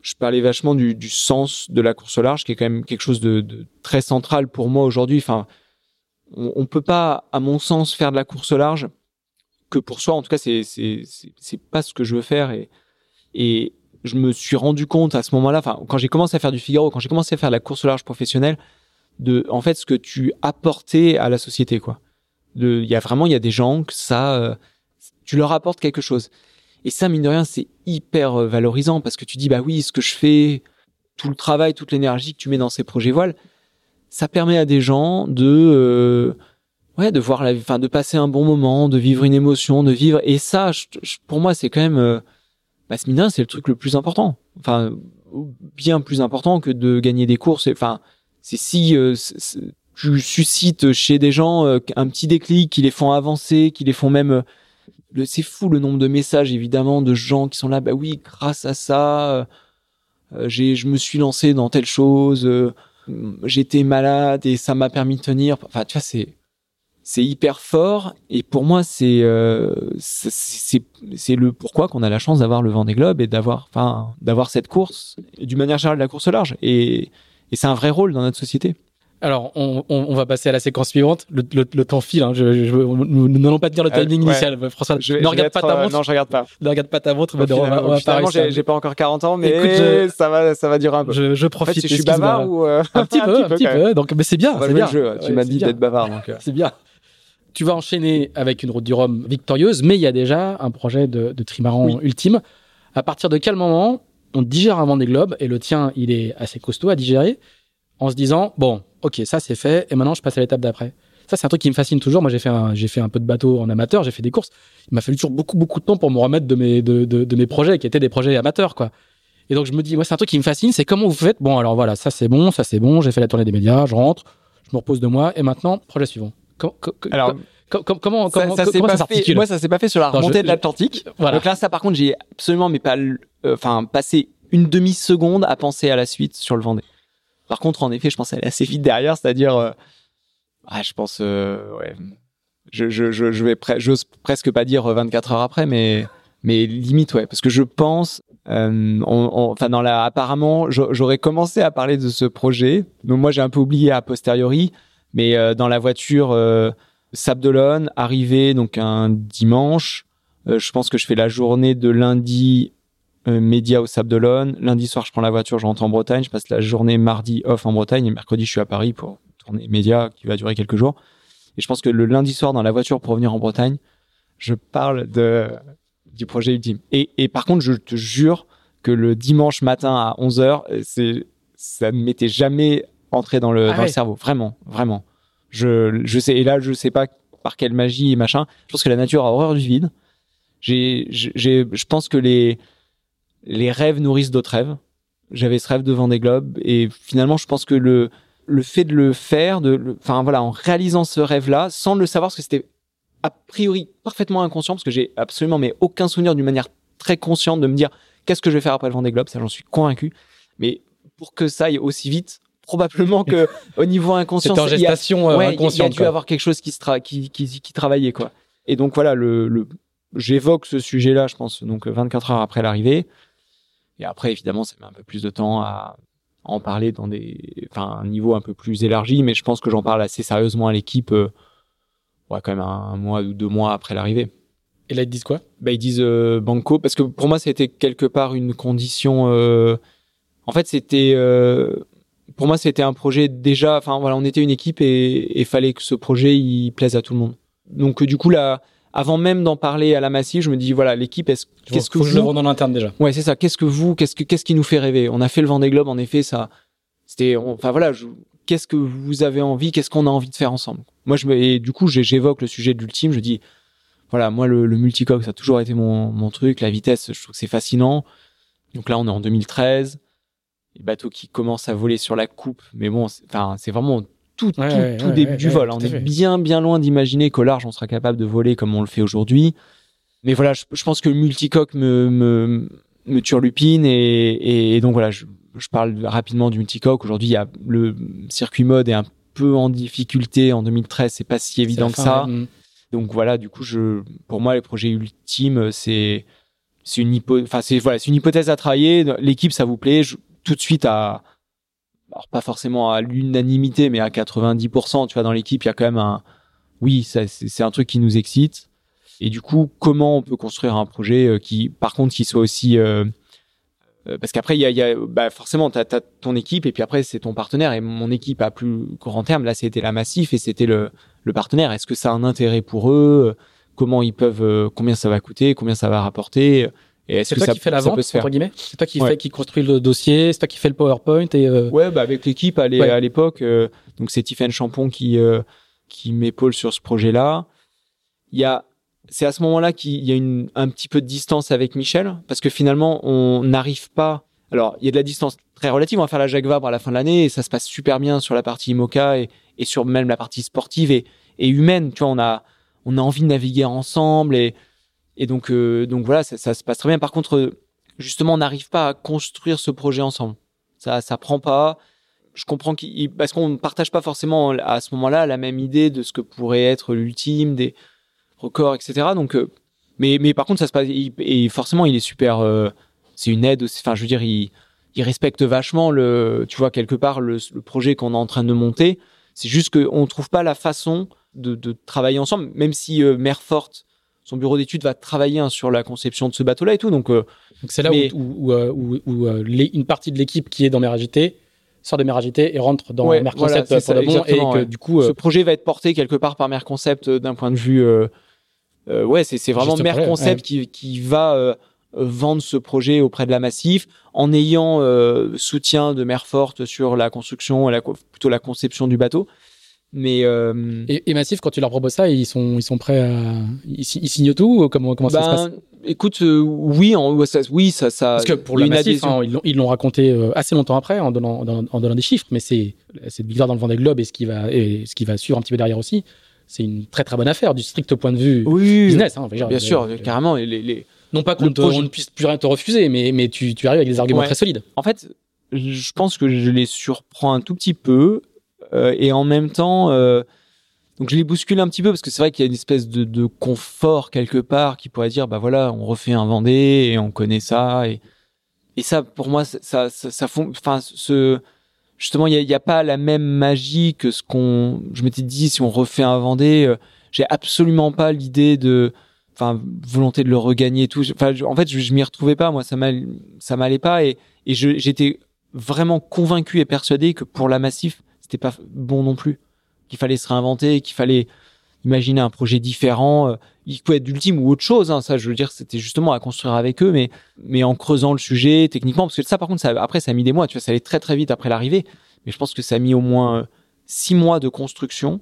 je parlais vachement du, sens de la course au large, qui est quand même quelque chose de, très central pour moi aujourd'hui. Enfin, on, on peut pas, à mon sens, faire de la course au large que pour soi. En tout cas, c'est c'est pas ce que je veux faire. Et et je me suis rendu compte à ce moment-là, enfin, quand j'ai commencé à faire du Figaro, quand j'ai commencé à faire de la course au large professionnelle, de en fait ce que tu apportais à la société, quoi. Il y a vraiment, il y a des gens que ça, euh, tu leur apportes quelque chose. Et ça, mine de rien, c'est hyper euh, valorisant parce que tu dis, bah oui, ce que je fais, tout le travail, toute l'énergie que tu mets dans ces projets voiles, ça permet à des gens de, euh, ouais, de voir la, enfin, de passer un bon moment, de vivre une émotion, de vivre. Et ça, je- pour moi, c'est quand même, euh, bah, ce mine c'est le truc le plus important. Enfin, bien plus important que de gagner des courses. Enfin, c'est si euh, tu suscites chez des gens euh, un petit déclic qui les font avancer, qui les font même euh, c'est fou le nombre de messages évidemment de gens qui sont là bah oui grâce à ça euh, j'ai je me suis lancé dans telle chose j'étais malade et ça m'a permis de tenir. Enfin tu vois c'est c'est hyper fort et pour moi c'est c'est c'est le pourquoi qu'on a la chance d'avoir le Vendée Globe et d'avoir enfin d'avoir cette course d'une manière générale la course large. Et et c'est un vrai rôle dans notre société Alors, on, on- on va passer à la séquence suivante. Le, le- le temps file. hein. Je- je- nous nous n'allons pas tenir le Euh, timing ouais. initial. François, Je ne regarde pas ta euh, montre. non je regarde pas Ne regarde pas ta montre. on va finalement, j'ai pas encore 40 ans, mais Écoute, ça va, ça va durer un peu. Je, je en fait, profite. je suis bavard ou euh, Un petit <laughs> peu, un petit peu. Donc, mais c'est bien. C'est bien. le jeu. Tu Ouais, m'as dit d'être bavard, donc. C'est bien. Tu vas enchaîner avec une route du Rhum victorieuse, mais il y a déjà un projet de, de trimaran Oui. ultime. À partir de quel moment on digère un Vendée Globe et le tien, il est assez costaud à digérer en se disant bon, ok, ça c'est fait et maintenant je passe à l'étape d'après. Ça c'est un truc qui me fascine toujours. Moi j'ai fait un, j'ai fait un peu de bateau en amateur, j'ai fait des courses. Il m'a fallu toujours beaucoup beaucoup de temps pour me remettre de mes de, de, de mes projets qui étaient des projets amateurs quoi. Et donc je me dis moi c'est un truc qui me fascine, c'est comment vous faites? Bon alors voilà, ça c'est bon, ça c'est bon, j'ai fait la tournée des médias, je rentre, je me repose de moi et maintenant projet suivant. Com- Alors, com- com- comment ça, comment ça s'est comment pas ça fait. Moi, ça s'est pas fait sur la remontée je- de l'Atlantique. Voilà. Donc là, ça, par contre, j'ai absolument, mais pas, euh, enfin, passé une demi seconde à penser à la suite sur le Vendée. Par contre, en effet, je pensais aller assez vite derrière, c'est-à-dire, euh, Ah, je pense, euh, ouais. Je, vais j'ose presque pas dire 24 heures après, mais, mais limite, ouais. Parce que je pense, euh, dans la, apparemment, j'aurais commencé à parler de ce projet. Donc, moi, j'ai un peu oublié a posteriori, mais euh, dans la voiture, euh, Sabdelon, arrivé donc un dimanche. Euh, je pense que je fais la journée de lundi euh, média au Sable d'Olonne. Lundi soir, je prends la voiture, je rentre en Bretagne. Je passe la journée mardi off en Bretagne et mercredi, je suis à Paris pour tourner média qui va durer quelques jours. Et je pense que le lundi soir, dans la voiture pour revenir en Bretagne, je parle de du projet ultime. Et, et par contre, je te jure que le dimanche matin à 11h, c'est ça ne m'était jamais entré dans le, ah dans ouais. le cerveau. Vraiment, vraiment. Je, je sais, et là, je sais pas par quelle magie et machin. Je pense que la nature a horreur du vide. J'ai, j'ai, je pense que les, les rêves nourrissent d'autres rêves. J'avais ce rêve devant des globes et finalement, je pense que le, le fait de le faire, de, enfin voilà, en réalisant ce rêve-là, sans le savoir, parce que c'était a priori parfaitement inconscient, parce que j'ai absolument mais aucun souvenir d'une manière très consciente de me dire qu'est-ce que je vais faire après le Vendée Globe, ça j'en suis convaincu. Mais pour que ça aille aussi vite, probablement que <laughs> au niveau inconscient, il y a, ouais, il y a dû quoi. avoir quelque chose qui se tra qui, qui, qui travaillait quoi. Et donc voilà, le, le j'évoque ce sujet-là, je pense, donc 24 heures après l'arrivée. Et après, évidemment, ça met un peu plus de temps à en parler dans des, enfin, un niveau un peu plus élargi, mais je pense que j'en parle assez sérieusement à l'équipe, euh, ouais, quand même un, un, mois ou deux mois après l'arrivée. Et là, ils disent quoi? Bah, ils disent euh, banco, parce que pour moi, c'était quelque part une condition. Euh, en fait, c'était, euh, pour moi, c'était un projet déjà. Enfin, voilà, on était une équipe et il fallait que ce projet il plaise à tout le monde. Donc, du coup, là, avant même d'en parler à la massive, je me dis voilà l'équipe est-ce qu'est-ce que vous je le dans l'interne déjà. Ouais, c'est ça. Qu'est-ce que vous qu'est-ce que qu'est-ce qui nous fait rêver? On a fait le Vendée Globe en effet, ça c'était enfin voilà, je, qu'est-ce que vous avez envie, qu'est-ce qu'on a envie de faire ensemble? Moi je me et du coup, j'évoque le sujet de l'ultime, je dis voilà, moi le, le multicoque ça a toujours été mon mon truc, la vitesse, je trouve que c'est fascinant. Donc là, on est en 2013. Les bateaux qui commencent à voler sur la coupe, mais bon, enfin, c'est vraiment tout, ouais, tout, ouais, tout ouais, début du vol. On est bien, bien loin d'imaginer qu'au large, on sera capable de voler comme on le fait aujourd'hui. Mais voilà, je, je, pense que le multicoque me, me, me turlupine et, et, donc voilà, je, je parle rapidement du multicoque. Aujourd'hui, il y a le circuit mode est un peu en difficulté en 2013, c'est pas si évident que ça. Mm. Donc voilà, du coup, je, pour moi, les projets ultimes, c'est, c'est une hypothèse, enfin, c'est, voilà, c'est une hypothèse à travailler. L'équipe, ça vous plaît, je, tout de suite à, alors pas forcément à l'unanimité, mais à 90%, tu vois, dans l'équipe, il y a quand même un, oui, c'est un truc qui nous excite. Et du coup, comment on peut construire un projet qui, par contre, qui soit aussi, euh, parce qu'après, il y a, bah forcément, t'as as ton équipe et puis après, c'est ton partenaire. Et mon équipe à plus grand terme, là, c'était la Massif et c'était le, le partenaire. Est-ce que ça a un intérêt pour eux? Comment ils peuvent, combien ça va coûter? Combien ça va rapporter? Et que toi qui fais la vente, entre guillemets C'est toi qui ouais. fait, qui construit le dossier, c'est toi qui fait le PowerPoint et euh... Ouais, bah avec l'équipe à l'époque, euh, donc c'est Tiffen Champon qui euh, qui m'épaule sur ce projet-là. Il y a, c'est à ce moment-là qu'il y a une un petit peu de distance avec Michel parce que finalement on n'arrive pas. Alors il y a de la distance très relative. On va faire la Jacques Vabre à la fin de l'année et ça se passe super bien sur la partie IMOCA et, et sur même la partie sportive et, et humaine. Tu vois, on a on a envie de naviguer ensemble et et donc, euh, donc voilà, ça, se passe très bien. Par contre, justement, on n'arrive pas à construire ce projet ensemble. Ça, ça prend pas. Je comprends qu'il, parce qu'on ne partage pas forcément à ce moment-là la même idée de ce que pourrait être l'ultime, des records, etc. Donc, euh, mais, mais par contre, ça se passe. et forcément, il est super. Euh, c'est une aide. Enfin, je veux dire, il, il respecte vachement le, tu vois, quelque part le, projet qu'on est en train de monter. C'est juste qu'on ne trouve pas la façon de, travailler ensemble, même si euh, Mère Forte son bureau d'études va travailler hein, sur la conception de ce bateau-là et tout. Donc, euh, c'est là mais... où, où, où, où euh, les, une partie de l'équipe qui est dans Meragité sort de Meragité et rentre dans ouais, Mer Concept voilà, pour de bon et que ouais. du coup ce projet va être porté quelque part par Mer Concept d'un point de vue ouais c'est vraiment Mer Concept qui, qui va vendre ce projet auprès de la Massif en ayant soutien de Mer Forte sur la construction la, plutôt la conception du bateau mais euh... et, et, Massif, quand tu leur proposes ça, ils sont ils sont prêts à ils, ils signent tout comment comment ben, ça se passe? Écoute, euh, oui, en, ça, oui, ça, ça. Parce que pour le Massif, hein, ils l'ont raconté euh, assez longtemps après en donnant en, en donnant des chiffres, mais c'est cette victoire dans le Vendée Globe et ce qui va et ce qui va suivre un petit peu derrière aussi, c'est une très très bonne affaire du strict point de vue oui, business. Hein, bien sûr, carrément. Les, les... Non pas qu'on projet... ne puisse plus rien te refuser, mais mais tu tu arrives avec des arguments ouais. très solides. En fait, je pense que je les surprends un tout petit peu et en même temps, euh, Donc je l'ai bousculé un petit peu parce que c'est vrai qu'il y a une espèce de, de, confort quelque part qui pourrait dire bah voilà on refait un Vendée et on connaît ça. Et et ça pour moi ça ça, ça, enfin ce justement il y a, pas la même magie que ce qu'on je m'étais dit si on refait un Vendée euh, j'ai absolument pas l'idée de enfin volonté de le regagner et tout. Enfin en fait je, je m'y retrouvais pas moi ça m'allait ça m'allait pas. Et et j'étais vraiment convaincu et persuadé que pour la Massif c'était pas bon non plus qu'il fallait se réinventer, qu'il fallait imaginer un projet différent. Euh, il pouvait être d'ultime ou autre chose. Hein, ça, je veux dire, c'était justement à construire avec eux, mais mais en creusant le sujet techniquement, parce que ça, par contre, ça, après, ça a mis des mois. Tu vois, ça allait très très vite après l'arrivée. Mais je pense que ça a mis au moins euh, six mois de construction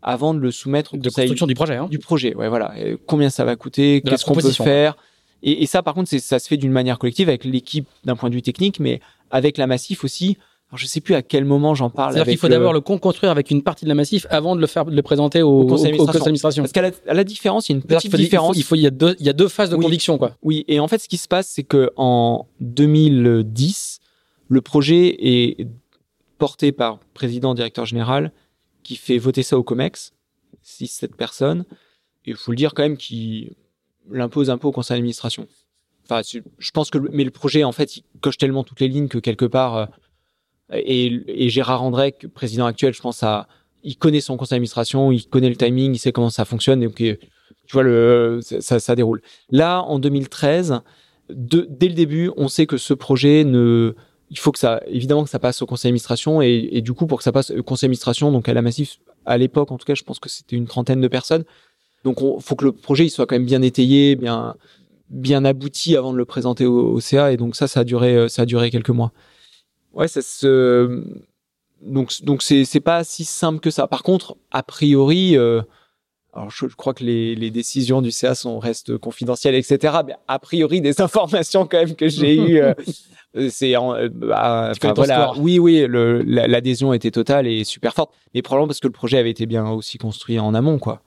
avant de le soumettre de construction du projet. Hein. Du projet, ouais, voilà. combien ça va coûter Qu'est-ce qu'on peut faire et, et, ça, par contre, ça se fait d'une manière collective avec l'équipe d'un point de vue technique, mais avec la Massif aussi. Alors, je sais plus à quel moment j'en parle. C'est-à-dire qu'il faut d'abord le construire avec une partie de la massif avant de le faire, de le présenter au, conseil d'administration. Parce qu'à la, à la, différence, il y a une petite différence. Il faut, il, faut, il y a deux, il y a deux phases de conviction, quoi. Oui. Et en fait, ce qui se passe, c'est que en 2010, le projet est porté par président, directeur général, qui fait voter ça au COMEX, 6-7 personnes. Et il faut le dire quand même qu'il l'impose un peu au conseil d'administration. Enfin, je pense que, mais le projet, en fait, il coche tellement toutes les lignes que quelque part, euh, et, Gérard André, président actuel, je pense à, il connaît son conseil d'administration, il connaît le timing, il sait comment ça fonctionne. Donc, tu vois, le, ça, déroule. Là, en 2013, de, dès le début, on sait que ce projet ne, il faut que ça, évidemment que ça passe au conseil d'administration et, du coup, pour que ça passe au conseil d'administration, donc à la Massif, à l'époque, en tout cas, je pense que c'était une trentaine de personnes. Donc, il faut que le projet il soit quand même bien étayé, bien, bien abouti avant de le présenter au, au CA. Et donc ça, ça a duré, ça a duré quelques mois ouais, ça se donc donc c'est c'est pas si simple que ça. Par contre, a priori, euh, alors je, crois que les, les décisions du CA sont restent confidentielles, etc. Mais a priori, des <laughs> informations quand même que j'ai eues, euh, c'est euh, bah, voilà. Oui, oui, l'adhésion était totale et super forte, mais probablement parce que le projet avait été bien aussi construit en amont, quoi.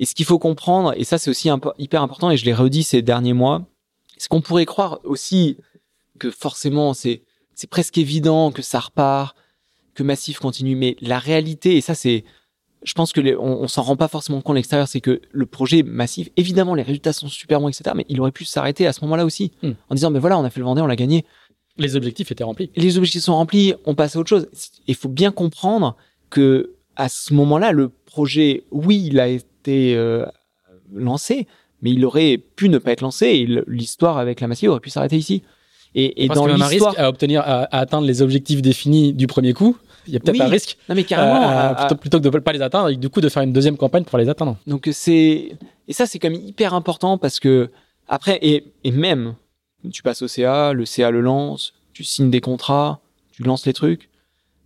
Et ce qu'il faut comprendre, et ça c'est aussi hyper important, et je l'ai redit ces derniers mois, c'est qu'on pourrait croire aussi que forcément c'est c'est presque évident que ça repart, que Massif continue. Mais la réalité, et ça c'est, je pense que on, s'en rend pas forcément compte à l'extérieur, c'est que le projet Massif, évidemment les résultats sont super bons, etc. Mais il aurait pu s'arrêter à ce moment-là aussi, hmm. en disant mais voilà, on a fait le Vendée, on l'a gagné. Les objectifs étaient remplis. Les objectifs sont remplis, on passe à autre chose. Il faut bien comprendre que à ce moment-là, le projet, oui, il a été euh, lancé, mais il aurait pu ne pas être lancé et l'histoire avec la Massif aurait pu s'arrêter ici. Et, et dans l'histoire, à obtenir, à, atteindre les objectifs définis du premier coup, il y a peut-être un risque. Non mais carrément. Euh, plutôt, plutôt, que de pas les atteindre, et du coup de faire une deuxième campagne pour les atteindre. Donc c'est et ça c'est quand même hyper important parce que après et, et même tu passes au CA, le CA le lance, tu signes des contrats, tu lances les trucs.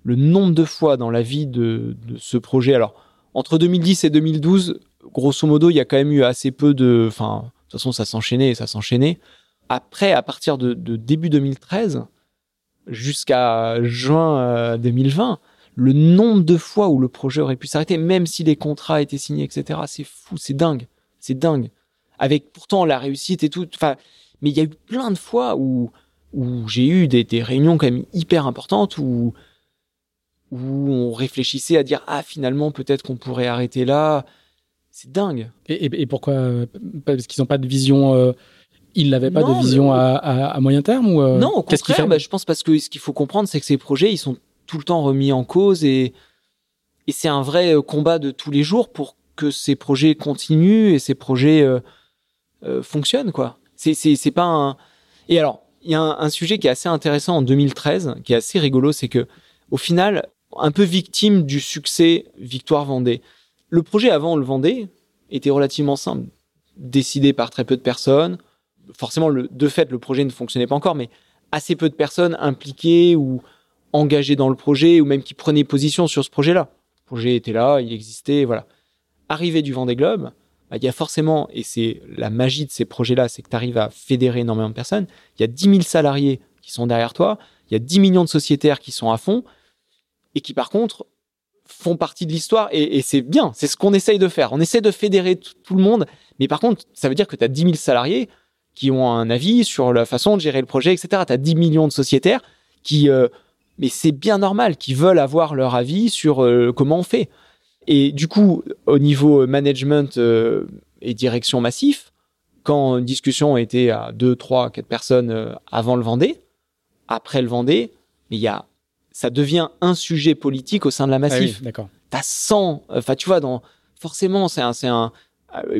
Le nombre de fois dans la vie de, de ce projet, alors entre 2010 et 2012, grosso modo, il y a quand même eu assez peu de, enfin, de toute façon, ça s'enchaînait et ça s'enchaînait après, à partir de, début 2013 jusqu'à juin 2020, euh, le nombre de fois où le projet aurait pu s'arrêter, même si les contrats étaient signés, etc., c'est fou, c'est dingue, c'est dingue. Avec pourtant la réussite et tout. Enfin, mais il y a eu plein de fois où où j'ai eu des, réunions quand même hyper importantes où où on réfléchissait à dire ah finalement peut-être qu'on pourrait arrêter là. C'est dingue. Et, pourquoi euh, Parce qu'ils n'ont pas de vision. Euh, il n'avait pas de vision à, moyen terme ou euh, Non, au contraire, bah, je pense parce que ce qu'il faut comprendre, c'est que ces projets, ils sont tout le temps remis en cause et, et c'est un vrai euh, combat de tous les jours pour que ces projets continuent et ces projets euh, fonctionnent, quoi. C'est, c'est, c'est pas un... Et alors, il y a un, sujet qui est assez intéressant en 2013, qui est assez rigolo, c'est que, au final, un peu victime du succès Victoire Vendée. Le projet avant le Vendée était relativement simple, décidé par très peu de personnes, forcément, de fait, le projet ne fonctionnait pas encore, mais assez peu de personnes impliquées ou engagées dans le projet ou même qui prenaient position sur ce projet-là. Le projet était là, il existait, voilà. Arrivé du Vendée Globe, bah, il y a forcément, et c'est la magie de ces projets-là, c'est que tu arrives à fédérer énormément de personnes. Il y a 10 000 salariés qui sont derrière toi, il y a 10 millions de sociétaires qui sont à fond et qui, par contre, font partie de l'histoire et, c'est bien, c'est ce qu'on essaye de faire. On essaie de fédérer tout le monde, mais par contre, ça veut dire que tu as 10 000 salariés qui ont un avis sur la façon de gérer le projet, etc. Tu as 10 millions de sociétaires qui, euh, mais c'est bien normal, qui veulent avoir leur avis sur euh, comment on fait. Et du coup, au niveau management euh, et direction massif, quand une discussion était à 2, 3, 4 personnes avant le Vendée, après le Vendée, il y a, ça devient un sujet politique au sein de la Ah massif. oui, d'accord. T'as 100, enfin tu vois, dans, forcément, c'est un, c'est un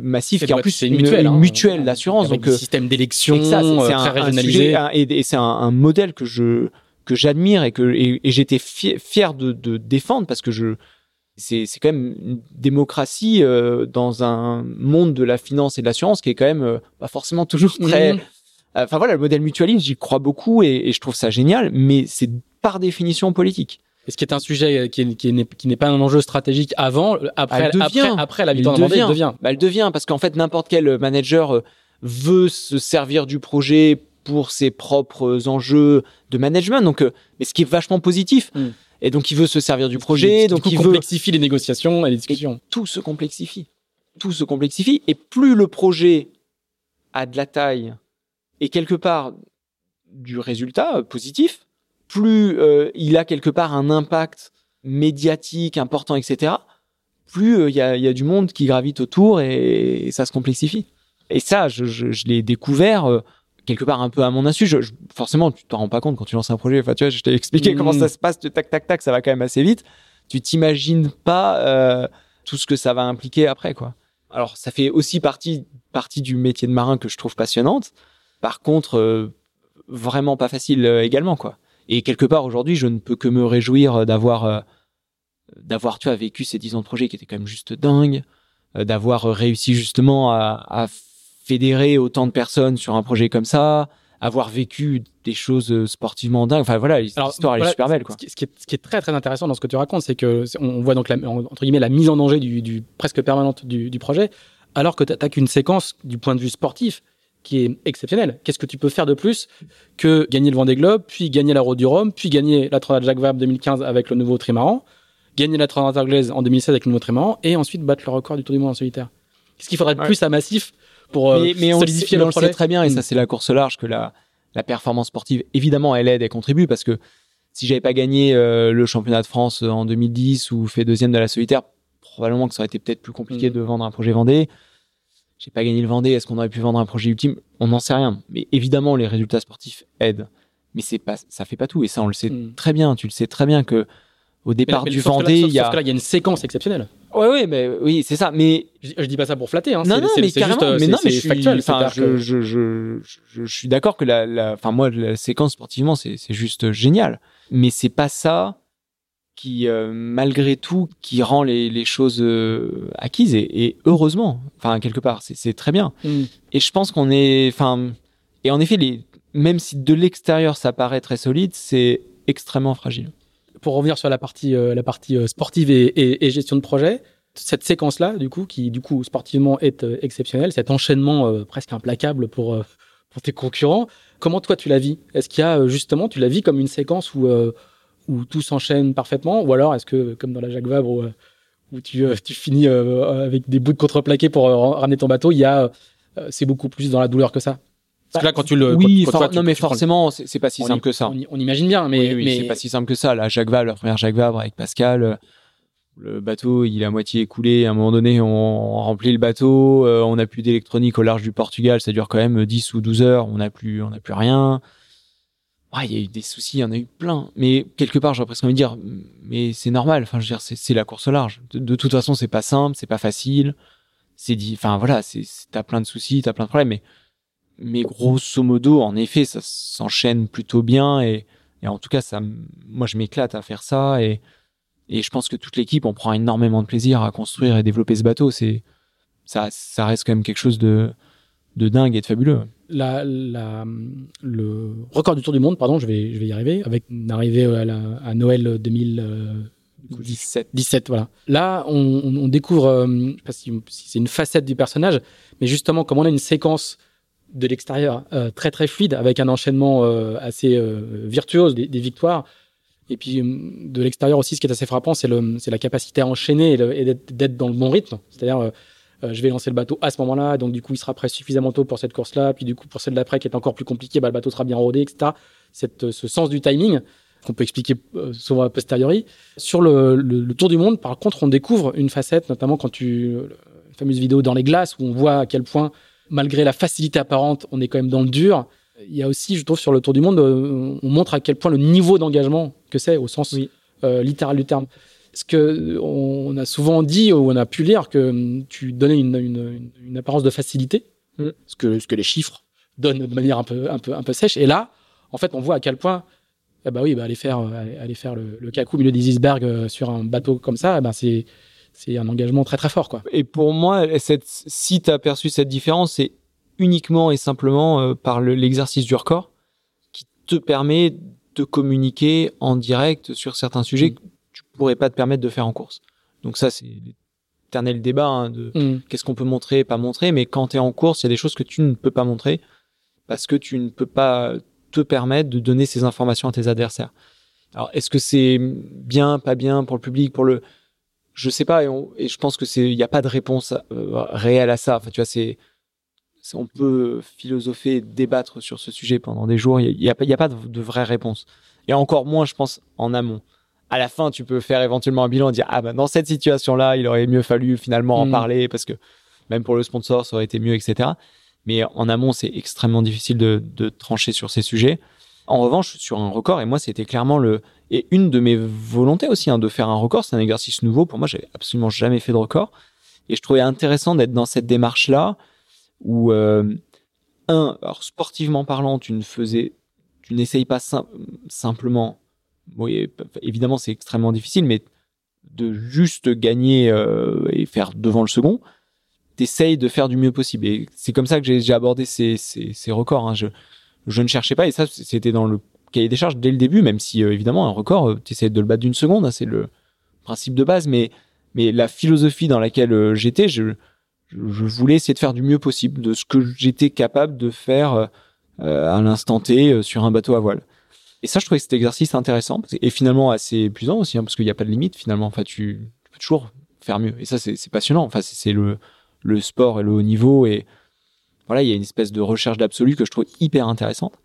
massif C'est qui est en plus c'est une, une mutuelle, hein. mutuelle d'assurance. Avec Donc, des euh, systèmes d'élection c'est- euh, un, très et, et c'est un, un modèle que je que j'admire et que et, et j'étais fier, fier de, de défendre parce que je c'est c'est quand même une démocratie euh, dans un monde de la finance et de l'assurance qui est quand même euh, pas forcément toujours très Mhm. enfin voilà le modèle mutualiste j'y crois beaucoup et, et je trouve ça génial mais c'est par définition politique ce qui est un sujet euh, qui est- qui n'est pas un enjeu stratégique avant, euh, après, devient. après, après la victoire devient. devient. Bah, elle devient parce qu'en fait n'importe quel manager euh, veut se servir du projet pour ses propres enjeux de management. Donc, mais ce qui est vachement positif. Mm. Et donc il veut se servir du projet, donc il veut complexifie les négociations et les discussions. tout se complexifie. Tout se complexifie et plus le projet a de la taille et quelque part du résultat positif, plus euh, il a quelque part un impact médiatique important, etc. Plus euh, il y, a, il y a du monde qui gravite autour et, ça se complexifie. Et ça, je, je, je l'ai découvert euh, quelque part un peu à mon insu. Je, forcément, tu t'en rends pas compte quand tu lances un projet. Enfin, tu vois, je t'ai expliqué Mm. comment ça se passe. Tac, tac, tac, ça va quand même assez vite. Tu t'imagines pas tout ce que ça va impliquer après, quoi. Alors, ça fait aussi partie, partie du métier de marin que je trouve passionnante. Par contre, vraiment pas facile également, quoi. Et quelque part, aujourd'hui, je ne peux que me réjouir euh, d'avoir, euh, d'avoir, tu vois, vécu ces 10 ans de projet qui étaient quand même juste dingues, euh, d'avoir réussi justement à, à fédérer autant de personnes sur un projet comme ça, avoir vécu des choses sportivement dingues. Enfin, voilà, l'histoire, voilà, est super belle, quoi. Ce qui, ce qui est, ce qui est très très intéressant dans ce que tu racontes, c'est que on voit donc la, entre guillemets la mise en danger du, du presque permanente du, du projet, alors que tu n'as qu'une séquence du point de vue sportif qui est exceptionnelle. Qu'est-ce que tu peux faire de plus que gagner le Vendée Globe, puis gagner la Route du Rhum, puis gagner la Transat Jacques Vabre 2015 avec le nouveau trimaran, gagner la Transat anglaise en 2016 avec le nouveau trimaran, et ensuite battre le record du Tour du Monde en solitaire. Qu'est-ce qu'il faudrait de Ouais. plus à Massif pour euh, mais, mais on, le sait, solidifier le on sait très bien, et ça, c'est la course large que la, la performance sportive, évidemment, elle aide et contribue parce que si j'avais pas gagné euh, le championnat de France en 2010 ou fait deuxième de la solitaire, probablement que ça aurait été peut-être plus compliqué Mm. de vendre un projet Vendée. J'ai pas gagné le Vendée, est-ce qu'on aurait pu vendre un projet ultime? On n'en sait rien. Mais évidemment, les résultats sportifs aident. Mais c'est pas, ça fait pas tout. Et ça, on le sait Mm. très bien. Tu le sais très bien que au Mais- départ mais du Vendée, il y sauf a. que là, il y a une séquence exceptionnelle. Ouais, ouais, mais oui, c'est ça. Mais Je, je dis pas ça pour flatter, hein. non, c'est- non, mais c'est carrément. juste, euh, mais non, mais je suis, factuel. je, je, je, je, je suis d'accord que la, enfin, moi, la séquence sportivement, c'est, c'est juste génial. Mais c'est pas ça qui, euh, malgré tout, qui rend les, les choses euh, acquises et, et heureusement, enfin, quelque part, c'est, très bien. Mm. Et je pense qu'on est, enfin, et en effet, les, même si de l'extérieur ça paraît très solide, c'est extrêmement fragile. pour revenir sur la partie, euh, la partie sportive et, et- et gestion de projet, cette séquence-là, du coup, qui du coup sportivement est exceptionnelle, cet enchaînement presque implacable pour, pour tes concurrents, comment toi tu la vis? Est-ce qu'il y a justement, tu la vis comme une séquence où, où tout s'enchaîne parfaitement Ou alors est-ce que, comme dans la Jacques Vabre, où, euh, où tu, euh, tu finis euh, avec des bouts de contreplaqué pour ramener ton bateau, il y a, euh, c'est beaucoup plus dans la douleur que ça? Parce que là, quand tu le. oui, quand- quand for- toi, tu- non, mais tu prends le- forcément, c'est, pas si on simple y- que ça. On, y- on imagine bien, mais, oui, oui, mais c'est pas si simple que ça. La Jacques Vabre, la première Jacques Vabre avec Pascal, euh, le bateau, il est à moitié écoulé. À un moment donné, on remplit le bateau, euh, on n'a plus d'électronique au large du Portugal, ça dure quand même 10 ou 12 heures, on n'a plus, on n'a plus rien. Il y a eu des soucis, il y en a eu plein. Mais quelque part, j'aurais presque envie de dire, mais c'est normal. Enfin, je veux dire, c'est, la course au large. De, toute façon, c'est pas simple, c'est pas facile. C'est dit, enfin voilà, t'as plein de soucis, t'as plein de problèmes, mais mais grosso modo, en effet, ça s'enchaîne plutôt bien et, et en tout cas, ça, moi, je m'éclate à faire ça et, et je pense que toute l'équipe, on prend énormément de plaisir à construire et développer ce bateau. C'est, ça, ça reste quand même quelque chose de, de dingue et de fabuleux. la, la- le record du Tour du Monde, pardon, je vais, je vais y arriver, avec une arrivée à, la- à Noël 2017, 17. voilà. Là, on, découvre, euh, je sais pas si, si c'est une facette du personnage, mais justement, comme on a une séquence de l'extérieur euh, très très fluide, avec un enchaînement euh, assez euh, virtuose des, des victoires, et puis euh, de l'extérieur aussi, ce qui est assez frappant, c'est la capacité à enchaîner et, et d'être dans le bon rythme. C'est-à-dire, euh, euh, je vais lancer le bateau à ce moment-là, donc du coup, il sera prêt suffisamment tôt pour cette course-là, puis du coup, pour celle d'après qui est encore plus compliquée, bah, le bateau sera bien rodé, etc. Cette, euh, ce sens du timing, qu'on peut expliquer euh, souvent a posteriori. Sur le, le, Tour du Monde, par contre, on découvre une facette, notamment quand tu la fameuse vidéo dans les glaces où on voit à quel point, malgré la facilité apparente, on est quand même dans le dur. Il y a aussi, je trouve, sur le Tour du Monde, euh, on montre à quel point le niveau d'engagement que c'est, au sens euh, littéral du terme. Parce que on a souvent dit ou on a pu lire que hum, tu donnais une, une, une apparence de facilité, mm. ce, que, ce que les chiffres donnent de manière un peu, un peu, un peu sèche. Et là, en fait, on voit à quel point, eh ben oui, bah, aller faire, aller faire le, le cacou au milieu des icebergs euh, sur un bateau comme ça, eh ben c'est, c'est un engagement très très fort, quoi. Et pour moi, cette, si tu as perçu cette différence, c'est uniquement et simplement euh, par l'exercice du record qui te permet de communiquer en direct sur certains sujets mm. Pourrais pas te permettre de faire en course. Donc ça, c'est l'éternel débat hein, de mm. qu'est-ce qu'on peut montrer, pas montrer. Mais quand tu es en course, il y a des choses que tu ne peux pas montrer parce que tu ne peux pas te permettre de donner ces informations à tes adversaires. Alors, est-ce que c'est bien, pas bien pour le public, pour le, je sais pas, et, je pense que c'est, il n'y a pas de réponse euh, réelle à ça. Enfin, tu vois, c'est, on peut philosopher, débattre sur ce sujet pendant des jours. Il n'y a, a, pas de, vraie réponse. Et encore moins, je pense, en amont. À la fin, tu peux faire éventuellement un bilan et dire ah ben dans cette situation-là, il aurait mieux fallu finalement en mm. parler parce que même pour le sponsor, ça aurait été mieux, etc. Mais en amont, c'est extrêmement difficile de, de, trancher sur ces sujets. En revanche, sur un record, et moi, c'était clairement le et une de mes volontés aussi hein, de faire un record. C'est un exercice nouveau pour moi. J'avais absolument jamais fait de record, et je trouvais intéressant d'être dans cette démarche-là où euh, un, alors sportivement parlant, tu ne faisais, tu n'essayes pas simplement. Oui, évidemment, c'est extrêmement difficile, mais de juste gagner euh, et faire devant le second, t'essayes de faire du mieux possible. Et c'est comme ça que j'ai abordé ces, ces, ces records. Hein. Je, je ne cherchais pas, et ça, c'était dans le cahier des charges dès le début, même si, euh, évidemment, un record, euh, tu essaies de le battre d'une seconde, hein, c'est le principe de base, mais, mais la philosophie dans laquelle euh, j'étais, je, je voulais essayer de faire du mieux possible, de ce que j'étais capable de faire à l'instant T sur un bateau à voile. Et ça, je trouvais cet exercice intéressant, et finalement assez épuisant aussi, hein, parce qu'il n'y a pas de limite, finalement. Enfin, tu, tu peux toujours faire mieux. Et ça, c'est passionnant. Enfin, c'est le, le sport et le haut niveau. Et voilà, il y a une espèce de recherche d'absolu que je trouve hyper intéressante.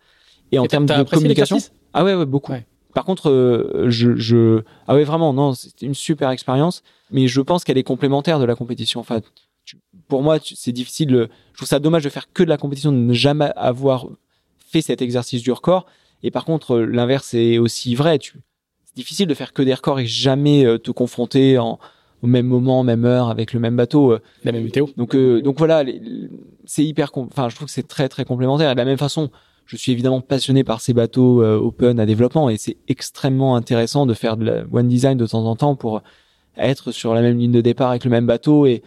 Et en termes de communication, ah ouais, ouais beaucoup. Par contre, euh, je, je, ah ouais, vraiment, non, c'était une super expérience, mais je pense qu'elle est complémentaire de la compétition. Enfin, pour moi, c'est difficile. Je trouve ça dommage de faire que de la compétition, de ne jamais avoir fait cet exercice du record. Et par contre, l'inverse est aussi vrai. C'est difficile de faire que des records et jamais euh, te confronter en, au même moment, même heure, avec le même bateau. Euh. La même météo. Donc, euh, donc voilà, c'est hyper, enfin, je trouve que c'est très très complémentaire. Et de la même façon, je suis évidemment passionné par ces bateaux euh, open à développement et c'est extrêmement intéressant de faire de la one design de temps en temps pour être sur la même ligne de départ avec le même bateau et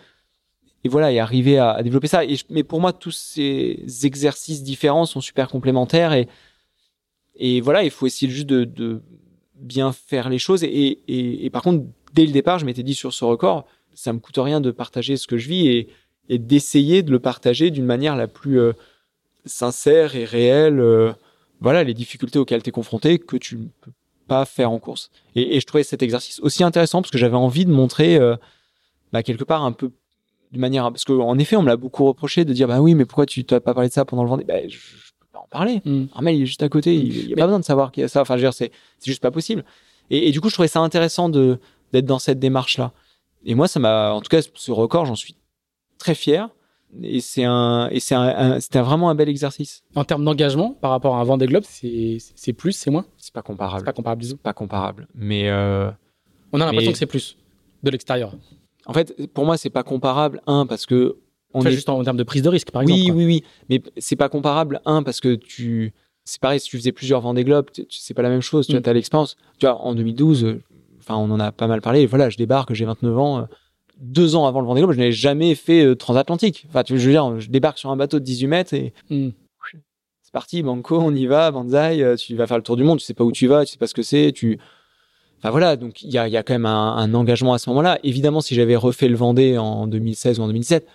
et voilà et arriver à, développer ça. Et mais pour moi, tous ces exercices différents sont super complémentaires et et voilà, il faut essayer juste de, de bien faire les choses. Et, par contre, dès le départ, je m'étais dit sur ce record, ça me coûte rien de partager ce que je vis et, d'essayer de le partager d'une manière la plus euh, sincère et réelle. Euh, voilà, les difficultés auxquelles tu es confronté que tu ne peux pas faire en course. Et, je trouvais cet exercice aussi intéressant parce que j'avais envie de montrer euh, bah, quelque part un peu d'une manière parce qu'en effet on me l'a beaucoup reproché de dire bah oui mais pourquoi tu t'as pas parlé de ça pendant le Vendée? Bah, en parler mm. Armel il est juste à côté il, y a pas besoin de savoir qu'il y a ça enfin je veux dire c'est juste pas possible et, et, du coup je trouvais ça intéressant de d'être dans cette démarche là et moi ça m'a en tout cas ce record j'en suis très fier et c'est un et c'est un, c'était vraiment un bel exercice. En termes d'engagement par rapport à un Vendée Globe, c'est c'est plus, c'est moins? C'est pas comparable. C'est pas comparable du Pas comparable. Mais euh, on a l'impression que c'est plus de l'extérieur. En fait, pour moi, c'est pas comparable. Un parce que on est juste en, termes de prise de risque, par exemple. Oui, oui, oui. Mais c'est pas comparable. Un parce que tu c'est pareil si tu faisais plusieurs Vendée Globe, c'est pas la même chose. Tu mm. as l'expérience. Tu vois, en 2012, enfin, on en a pas mal parlé. Voilà, je débarque, j'ai 29 ans deux ans avant le Vendée Globe, je n'avais jamais fait euh, transatlantique. Enfin, tu veux, je veux dire, je débarque sur un bateau de 18 mètres et hmm. c'est parti, banco, on y va, banzai, euh, tu vas faire le tour du monde, tu sais pas où tu vas, tu sais pas ce que c'est, tu. Enfin voilà, donc il y a, y a quand même un, un engagement à ce moment-là. Évidemment, si j'avais refait le Vendée en 2016 ou en 2017,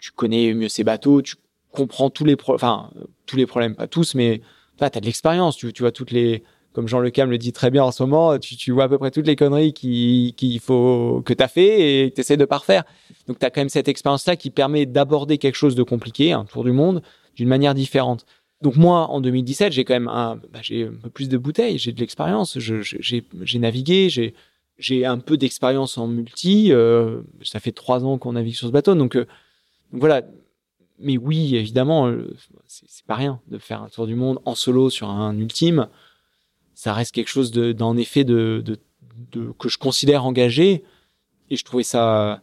tu connais mieux ces bateaux, tu comprends tous les enfin tous les problèmes, pas tous, mais tu as de l'expérience, tu, vois toutes les comme Jean Le Cam le dit très bien en ce moment, tu, vois à peu près toutes les conneries qu'il qui faut que tu as fait et tu essaies de pas refaire. Donc tu as quand même cette expérience-là qui permet d'aborder quelque chose de compliqué, un tour du monde, d'une manière différente. Donc moi, en 2017, j'ai quand même un, bah, j'ai un peu plus de bouteilles, j'ai de l'expérience, j'ai navigué, j'ai j'ai un peu d'expérience en multi. Euh, ça fait trois ans qu'on navigue sur ce bateau, donc, euh, voilà. Mais oui, évidemment, euh, c'est pas rien de faire un tour du monde en solo sur un ultime. Ça reste quelque chose d'en effet de, de, de, que je considère engagé, et je trouvais ça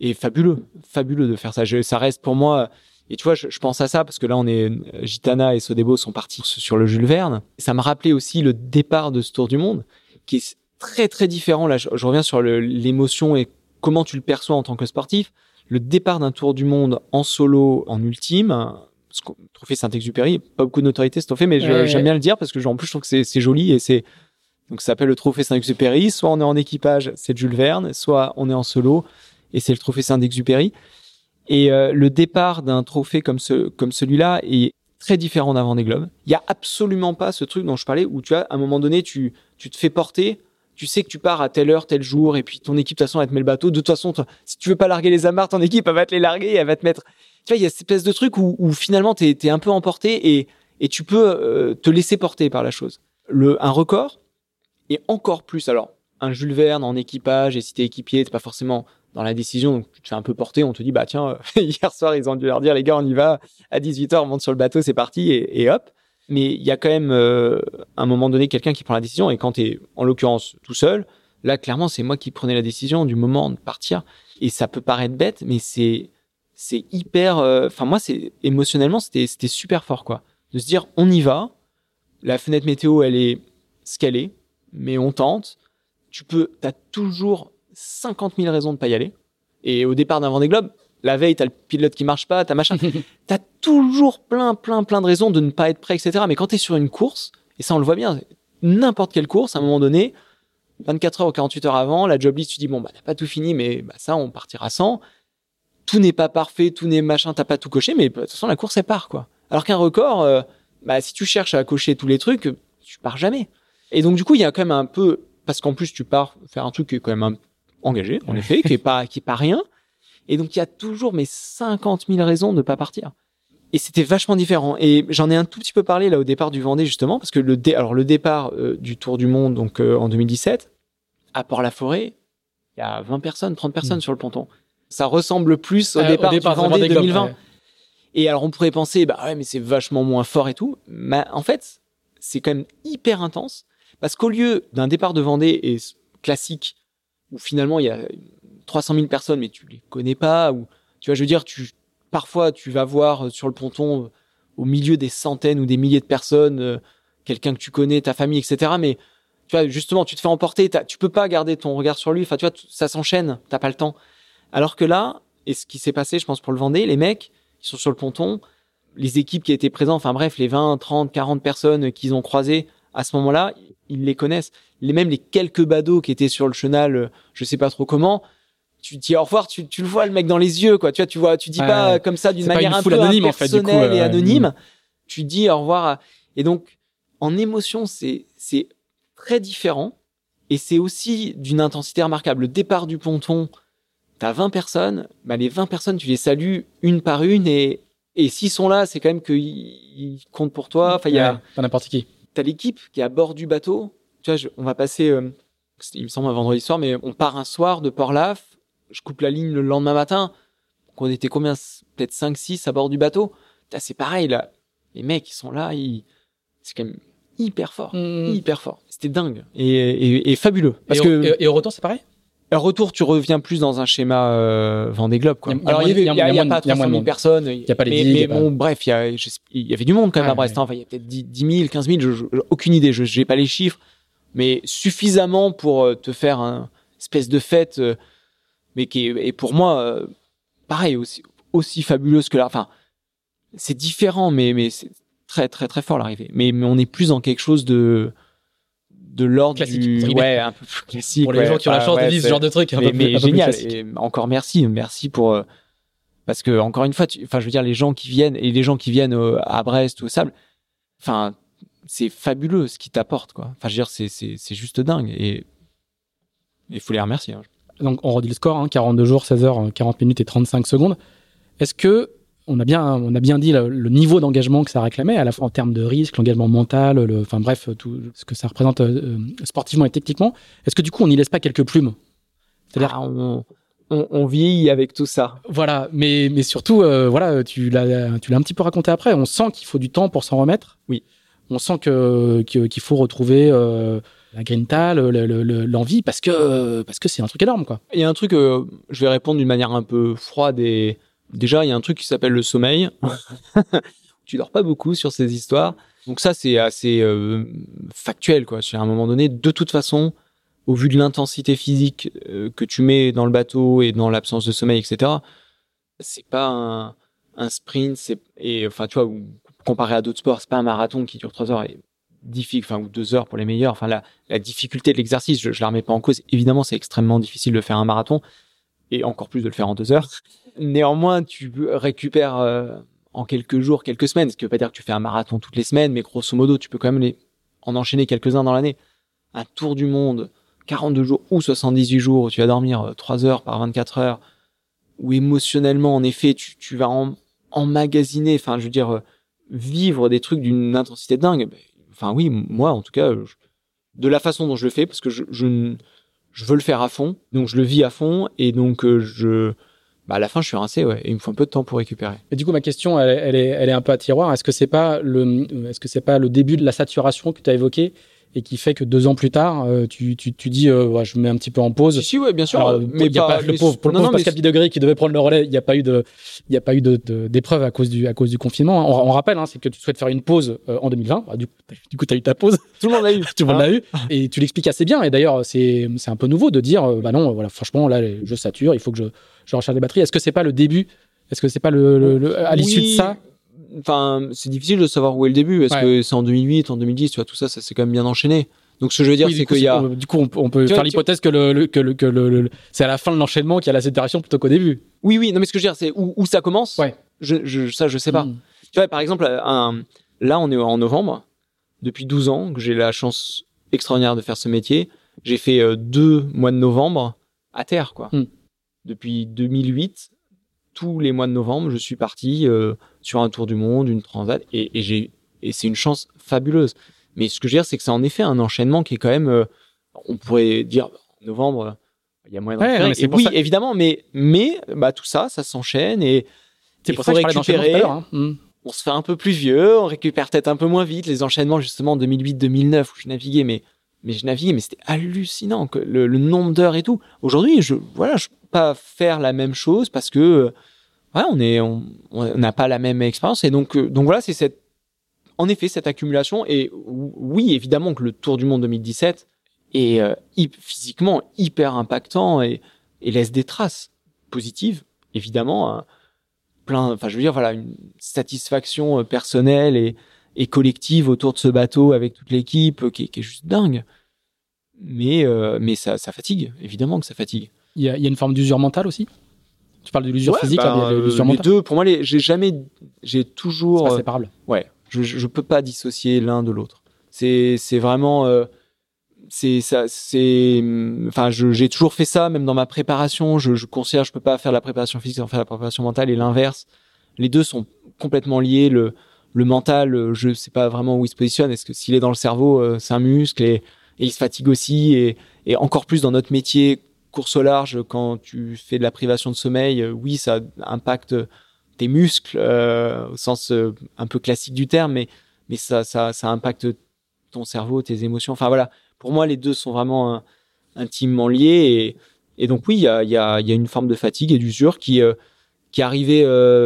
et fabuleux, fabuleux de faire ça. Je, ça reste pour moi et tu vois, je, pense à ça parce que là, on est Gitana et Sodebo sont partis sur le Jules Verne. Ça me rappelait aussi le départ de ce Tour du Monde, qui est très très différent. Là, je, reviens sur l'émotion et comment tu le perçois en tant que sportif. Le départ d'un Tour du Monde en solo, en ultime, ce trophée Saint-Exupéry, pas beaucoup de notoriété ce trophée, mais j'aime bien le dire parce que en plus je trouve que c'est joli et c'est donc ça s'appelle le trophée Saint-Exupéry. Soit on est en équipage, c'est Jules Verne, soit on est en solo et c'est le trophée Saint-Exupéry. Et euh, le départ d'un trophée comme, ce, comme celui-là est très différent d'avant des globes. Il y a absolument pas ce truc dont je parlais où tu as à un moment donné tu tu te fais porter, tu sais que tu pars à telle heure, tel jour, et puis ton équipe de toute façon elle te met le bateau. De toute façon, si tu veux pas larguer les amarres, ton équipe elle va te les larguer, elle va te mettre. Tu vois, il y a cette espèce de truc où, finalement t'es es un peu emporté et et tu peux euh, te laisser porter par la chose. Le un record et encore plus alors un Jules Verne en équipage et si t'es équipier, t'es pas forcément dans la décision, donc tu te fais un peu porter, on te dit, bah tiens, <laughs> hier soir, ils ont dû leur dire, les gars, on y va, à 18h, on monte sur le bateau, c'est parti, et, et, hop. Mais il y a quand même, euh, un moment donné, quelqu'un qui prend la décision, et quand tu es, en l'occurrence, tout seul, là, clairement, c'est moi qui prenais la décision du moment de partir, et ça peut paraître bête, mais c'est hyper... Euh, enfin, moi, c'est émotionnellement, c'était c'était super fort, quoi. De se dire, on y va, la fenêtre météo, elle est ce qu'elle est, mais on tente. Tu peux, t'as toujours 50 000 raisons de pas y aller. Et au départ d'un Vendée Globe, la veille, t'as le pilote qui marche pas, t'as machin. <laughs> t'as toujours plein, plein, plein de raisons de ne pas être prêt, etc. Mais quand t'es sur une course, et ça on le voit bien, n'importe quelle course, à un moment donné, 24 heures ou 48 heures avant, la job list, tu dis bon bah t'as pas tout fini, mais bah, ça on partira sans. Tout n'est pas parfait, tout n'est machin, t'as pas tout coché, mais de toute façon la course elle part quoi. Alors qu'un record, euh, bah si tu cherches à cocher tous les trucs, tu pars jamais. Et donc du coup il y a quand même un peu, parce qu'en plus tu pars faire un truc qui est quand même un engagé, en effet, qui est pas, qui est pas rien. Et donc, il y a toujours mes 50 000 raisons de ne pas partir. Et c'était vachement différent. Et j'en ai un tout petit peu parlé là au départ du Vendée justement, parce que le dé alors le départ euh, du Tour du Monde donc euh, en 2017 à Port-la-Forêt, il y a 20 personnes, 30 personnes mm. sur le ponton. Ça ressemble plus au, euh, départ, du Vendée, 2020. Et alors on pourrait penser bah ouais mais c'est vachement moins fort et tout. Mais en fait c'est quand même hyper intense parce qu'au lieu d'un départ de Vendée et classique où finalement il y a 300 000 personnes, mais tu les connais pas, ou tu vois, je veux dire, tu parfois tu vas voir euh, sur le ponton euh, au milieu des centaines ou des milliers de personnes euh, quelqu'un que tu connais, ta famille, etc. Mais tu vois, justement, tu te fais emporter, tu peux pas garder ton regard sur lui. Enfin, tu vois, ça s'enchaîne, t'as pas le temps. Alors que là, et ce qui s'est passé, je pense pour le Vendée, les mecs, ils sont sur le ponton, les équipes qui étaient présentes, enfin bref, les 20, 30, 40 personnes qu'ils ont croisées à ce moment-là, ils les connaissent. Les même les quelques badauds qui étaient sur le chenal, je sais pas trop comment. Tu dis au revoir, tu, tu le vois le mec dans les yeux, quoi. Tu vois, tu vois, tu dis pas comme ça d'une manière un peu anonyme, personnelle et anonyme. Tu dis au revoir. Et donc, en émotion, c'est c'est très différent et c'est aussi d'une intensité remarquable. Le départ du ponton, t'as 20 personnes, bah les 20 personnes, tu les salues une par une et et s'ils sont là, c'est quand même qu'ils comptent pour toi. Enfin, il y a pas n'importe qui t'as l'équipe qui est à bord du bateau. Tu vois, on va passer, euh, il me semble un vendredi soir, mais on part un soir de Port-Laf. Je coupe la ligne le lendemain matin. Donc on était combien Peut-être 5, 6 à bord du bateau. C'est pareil, là. Les mecs, ils sont là, ils... c'est quand même hyper fort. Mmh. Hyper fort. C'était dingue. Et, et, fabuleux. Parce et, que... et au retour, c'est pareil? Retour, tu reviens plus dans un schéma euh, Vendée Globe, quoi. Alors, il y, avait, a, pas 300 000 personnes. Il y a pas les mais, mais bon, bref, il y, a, y avait du monde quand même à Brest. Enfin, il y a peut-être 10, 000, 15 000, je, aucune idée, je n'ai pas les chiffres, mais suffisamment pour euh, te faire un espèce de fête, euh, mais qui est, et pour moi, euh, pareil, aussi, aussi fabuleuse que là. Enfin, c'est différent, mais, mais c'est très, très, très fort l'arrivée. Mais, mais on est plus dans quelque chose de de l'ordre du ouais un peu plus classique pour les gens qui ont la chance de vivre ce genre de truc un mais, peu mais génial et encore merci merci pour euh, parce que encore une fois enfin je veux dire les gens qui viennent et les gens qui viennent euh, à Brest ou au Sable enfin c'est fabuleux ce qu'ils t'apportent quoi enfin je veux dire c'est c'est c'est juste dingue et il faut les remercier hein. Donc on redit le score hein, 42 jours 16 heures 40 minutes et 35 secondes est-ce que on a bien, on a bien dit le, le niveau d'engagement que ça réclamait, à la fois en termes de risque, l'engagement mental, le, enfin bref, tout ce que ça représente euh, sportivement et techniquement. Est-ce que du coup, on n'y laisse pas quelques plumes? C'est-à-dire, ah, on, on, on, vieillit avec tout ça. Voilà, mais, mais surtout, euh, voilà, tu l'as, tu l'as un petit peu raconté après. On sent qu'il faut du temps pour s'en remettre. Oui. On sent que, qu'il faut retrouver euh, la grinta, l'envie, parce que parce que c'est un truc énorme, quoi. Il y a un truc, euh, je vais répondre d'une manière un peu froide et déjà, il y a un truc qui s'appelle le sommeil. <laughs> tu dors pas beaucoup sur ces histoires. Donc ça, c'est assez euh, factuel, quoi. À un moment donné, de toute façon, au vu de l'intensité physique euh, que tu mets dans le bateau et dans l'absence de sommeil, etc., c'est pas un, sprint. Et enfin, tu vois, comparé à d'autres sports, c'est pas un marathon qui dure trois heures difficile, enfin ou deux heures pour les meilleurs. Enfin, la, la difficulté de l'exercice, je, je la remets pas en cause. Évidemment, c'est extrêmement difficile de faire un marathon et encore plus de le faire en deux heures. Néanmoins, tu récupères euh, en quelques jours, quelques semaines. Ce qui veut pas dire que tu fais un marathon toutes les semaines, mais grosso modo, tu peux quand même les, en enchaîner quelques-uns dans l'année. Un tour du monde, 42 jours ou 78 jours, où tu vas dormir 3 heures par 24 heures, où émotionnellement, en effet, tu, tu vas en, emmagasiner, enfin, je veux dire, euh, vivre des trucs d'une intensité dingue. Ben, enfin, oui, moi, en tout cas, de la façon dont je le fais, parce que je, je, veux le faire à fond, donc je le vis à fond, et donc euh, je, bah à la fin, je suis rincé, et il me faut un peu de temps pour récupérer. Et du coup, ma question, elle, est, elle est un peu à tiroir. Est-ce que c'est est-ce que c'est pas le début de la saturation que tu as évoqué et qui fait que deux ans plus tard, euh, tu, tu, tu dis, euh, ouais, je mets un petit peu en pause. Si, ouais, bien sûr. Alors, mais il y a pas, le pauvre, pour le non, pauvre non, Pascal mais... Degré qui devait prendre le relais, il n'y a pas eu de, il y a pas eu de, de, d'épreuve à cause du, à cause du confinement. On, on rappelle, hein, c'est que tu souhaites faire une pause euh, en 2020. Bah, du, du coup, tu as eu ta pause. Tout le monde l'a eu. <laughs> Tout le monde l'a eu. Et tu l'expliques assez bien. Et d'ailleurs, c'est, c'est un peu nouveau de dire, bah non, voilà, franchement, là, je sature, il faut que je, je recharge les batteries. Est-ce que c'est pas le début? Est-ce que c'est pas le, le, le à l'issue oui. de ça? Enfin, c'est difficile de savoir où est le début. Est-ce ouais. que c'est en 2008, en 2010, tu vois, tout ça, ça s'est quand même bien enchaîné. Donc ce que je veux dire, oui, c'est qu'il y a. Du coup, on, on peut tu faire l'hypothèse que, le, le, que, le, que le, c'est à la fin de l'enchaînement qu'il y a la séparation plutôt qu'au début. Oui, oui. Non, mais ce que je veux dire, c'est où, où ça commence. Ouais. Je, je, ça, je sais pas. Mm. Tu vois, par exemple, un, là, on est en novembre. Depuis 12 ans que j'ai la chance extraordinaire de faire ce métier, j'ai fait euh, deux mois de novembre à terre, quoi. Mm. Depuis 2008, tous les mois de novembre, je suis parti euh, sur un tour du monde, une transat, et, et j'ai et c'est une chance fabuleuse. Mais ce que je veux dire, c'est que c'est en effet un enchaînement qui est quand même, euh, on pourrait dire, novembre, il y a moyen de ouais, et oui, ça... évidemment, mais, mais bah, tout ça, ça s'enchaîne et c'est pour ça que récupérer. Hein. Mm. On se fait un peu plus vieux, on récupère peut-être un peu moins vite les enchaînements justement 2008-2009 où je naviguais, mais mais je naviguais, mais c'était hallucinant que le, le nombre d'heures et tout. Aujourd'hui, je voilà, je pas faire la même chose parce que ouais, on est on n'a pas la même expérience. Et donc donc voilà, c'est cette en effet cette accumulation. Et oui évidemment que le Tour du Monde 2017 est euh, physiquement hyper impactant et, et, laisse des traces positives évidemment hein, plein enfin je veux dire voilà une satisfaction personnelle et, et collective autour de ce bateau avec toute l'équipe qui, qui, est juste dingue. Mais euh, mais ça, ça fatigue évidemment que ça fatigue il y a, il y a une forme d'usure mentale aussi? Tu parles de l'usure ouais, physique là, les mentale? deux pour moi j'ai jamais j'ai toujours c'est pas séparable ouais je, je peux pas dissocier l'un de l'autre. C'est vraiment euh, c'est ça c'est enfin j'ai toujours fait ça même dans ma préparation. Je, je considère je peux pas faire la préparation physique sans faire la préparation mentale et l'inverse. Les deux sont complètement liés. Le le mental, je sais pas vraiment où il se positionne. Est-ce que s'il est dans le cerveau, euh, c'est un muscle et, et il se fatigue aussi et, et encore plus dans notre métier course au large quand tu fais de la privation de sommeil, euh, oui ça impacte tes muscles euh, au sens euh, un peu classique du terme, mais mais ça ça ça impacte ton cerveau, tes émotions. Enfin voilà, pour moi les deux sont vraiment intimement liés et, et donc oui il y a y a il y a une forme de fatigue et d'usure qui euh, qui est arrivée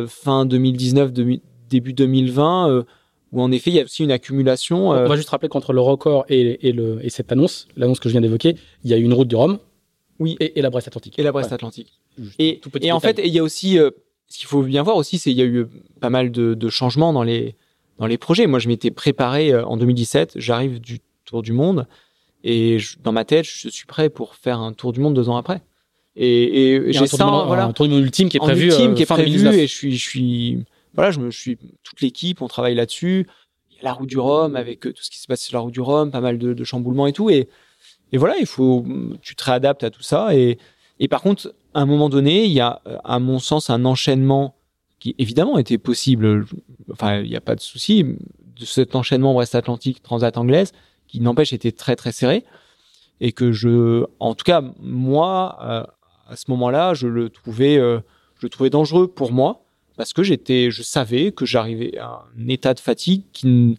fin 2019 demi, début 2020 où en effet il y a aussi une accumulation. On va juste rappeler qu'entre le record et, et le et cette annonce, l'annonce que je viens d'évoquer, il y a une route du Rhum. Oui. Et, et la Brest Atlantique. Et la Brest ouais. Atlantique. Et, et en fait, il y a aussi, euh, ce qu'il faut bien voir aussi, c'est qu'il y a eu pas mal de, de, changements dans les, dans les projets. Moi, je m'étais préparé euh, en 2017, j'arrive du Tour du Monde, et je, dans ma tête, je suis prêt pour faire un Tour du Monde deux ans après. Et, j'ai ça, monde, voilà. Un Tour du Monde ultime qui est prévu. ultime euh, qui est fin prévu, 2019. et je suis, je suis, voilà, je me je suis, toute l'équipe, on travaille là-dessus. Il y a la roue du Rhum avec euh, tout ce qui se passe sur la roue du Rhum, pas mal de, de chamboulements et tout. Et, et voilà, il faut, tu te réadaptes à tout ça. Et, par contre, à un moment donné, il y a, à mon sens, un enchaînement qui évidemment était possible. Enfin, il n'y a pas de souci de cet enchaînement Brest-Atlantique, Transat anglaise, qui n'empêche était très très serré et que je, en tout cas moi, euh, à ce moment-là, je le trouvais, euh, je le trouvais dangereux pour moi parce que j'étais, je savais que j'arrivais à un état de fatigue qui,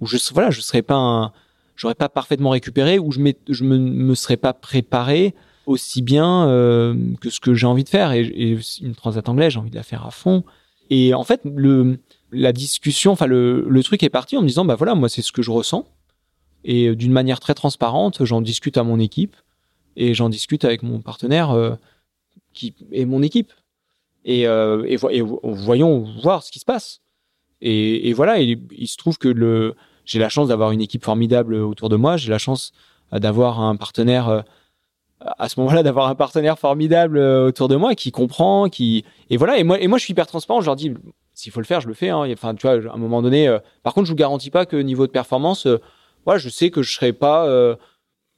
où je, voilà, je serais pas un, j'aurais pas parfaitement récupéré, où je, je me, serais pas préparé aussi bien euh, que ce que j'ai envie de faire. Et, et une transat anglaise, j'ai envie de la faire à fond. Et en fait, la discussion, enfin le, truc est parti en me disant, bah voilà, moi c'est ce que je ressens. Et euh, d'une manière très transparente, j'en discute à mon équipe et j'en discute avec mon partenaire euh, qui est mon équipe. Et, euh, voyons voir ce qui se passe. Et, voilà, il, il, se trouve que le, j'ai la chance d'avoir une équipe formidable autour de moi. J'ai la chance d'avoir un partenaire à ce moment-là d'avoir un partenaire formidable autour de moi qui comprend, qui et voilà. Et moi, je suis hyper transparent. Je leur dis s'il faut le faire, je le fais. Hein. Enfin, tu vois, à un moment donné. Euh, par contre, je vous garantis pas que niveau de performance, euh, ouais, je sais que je serai pas, euh,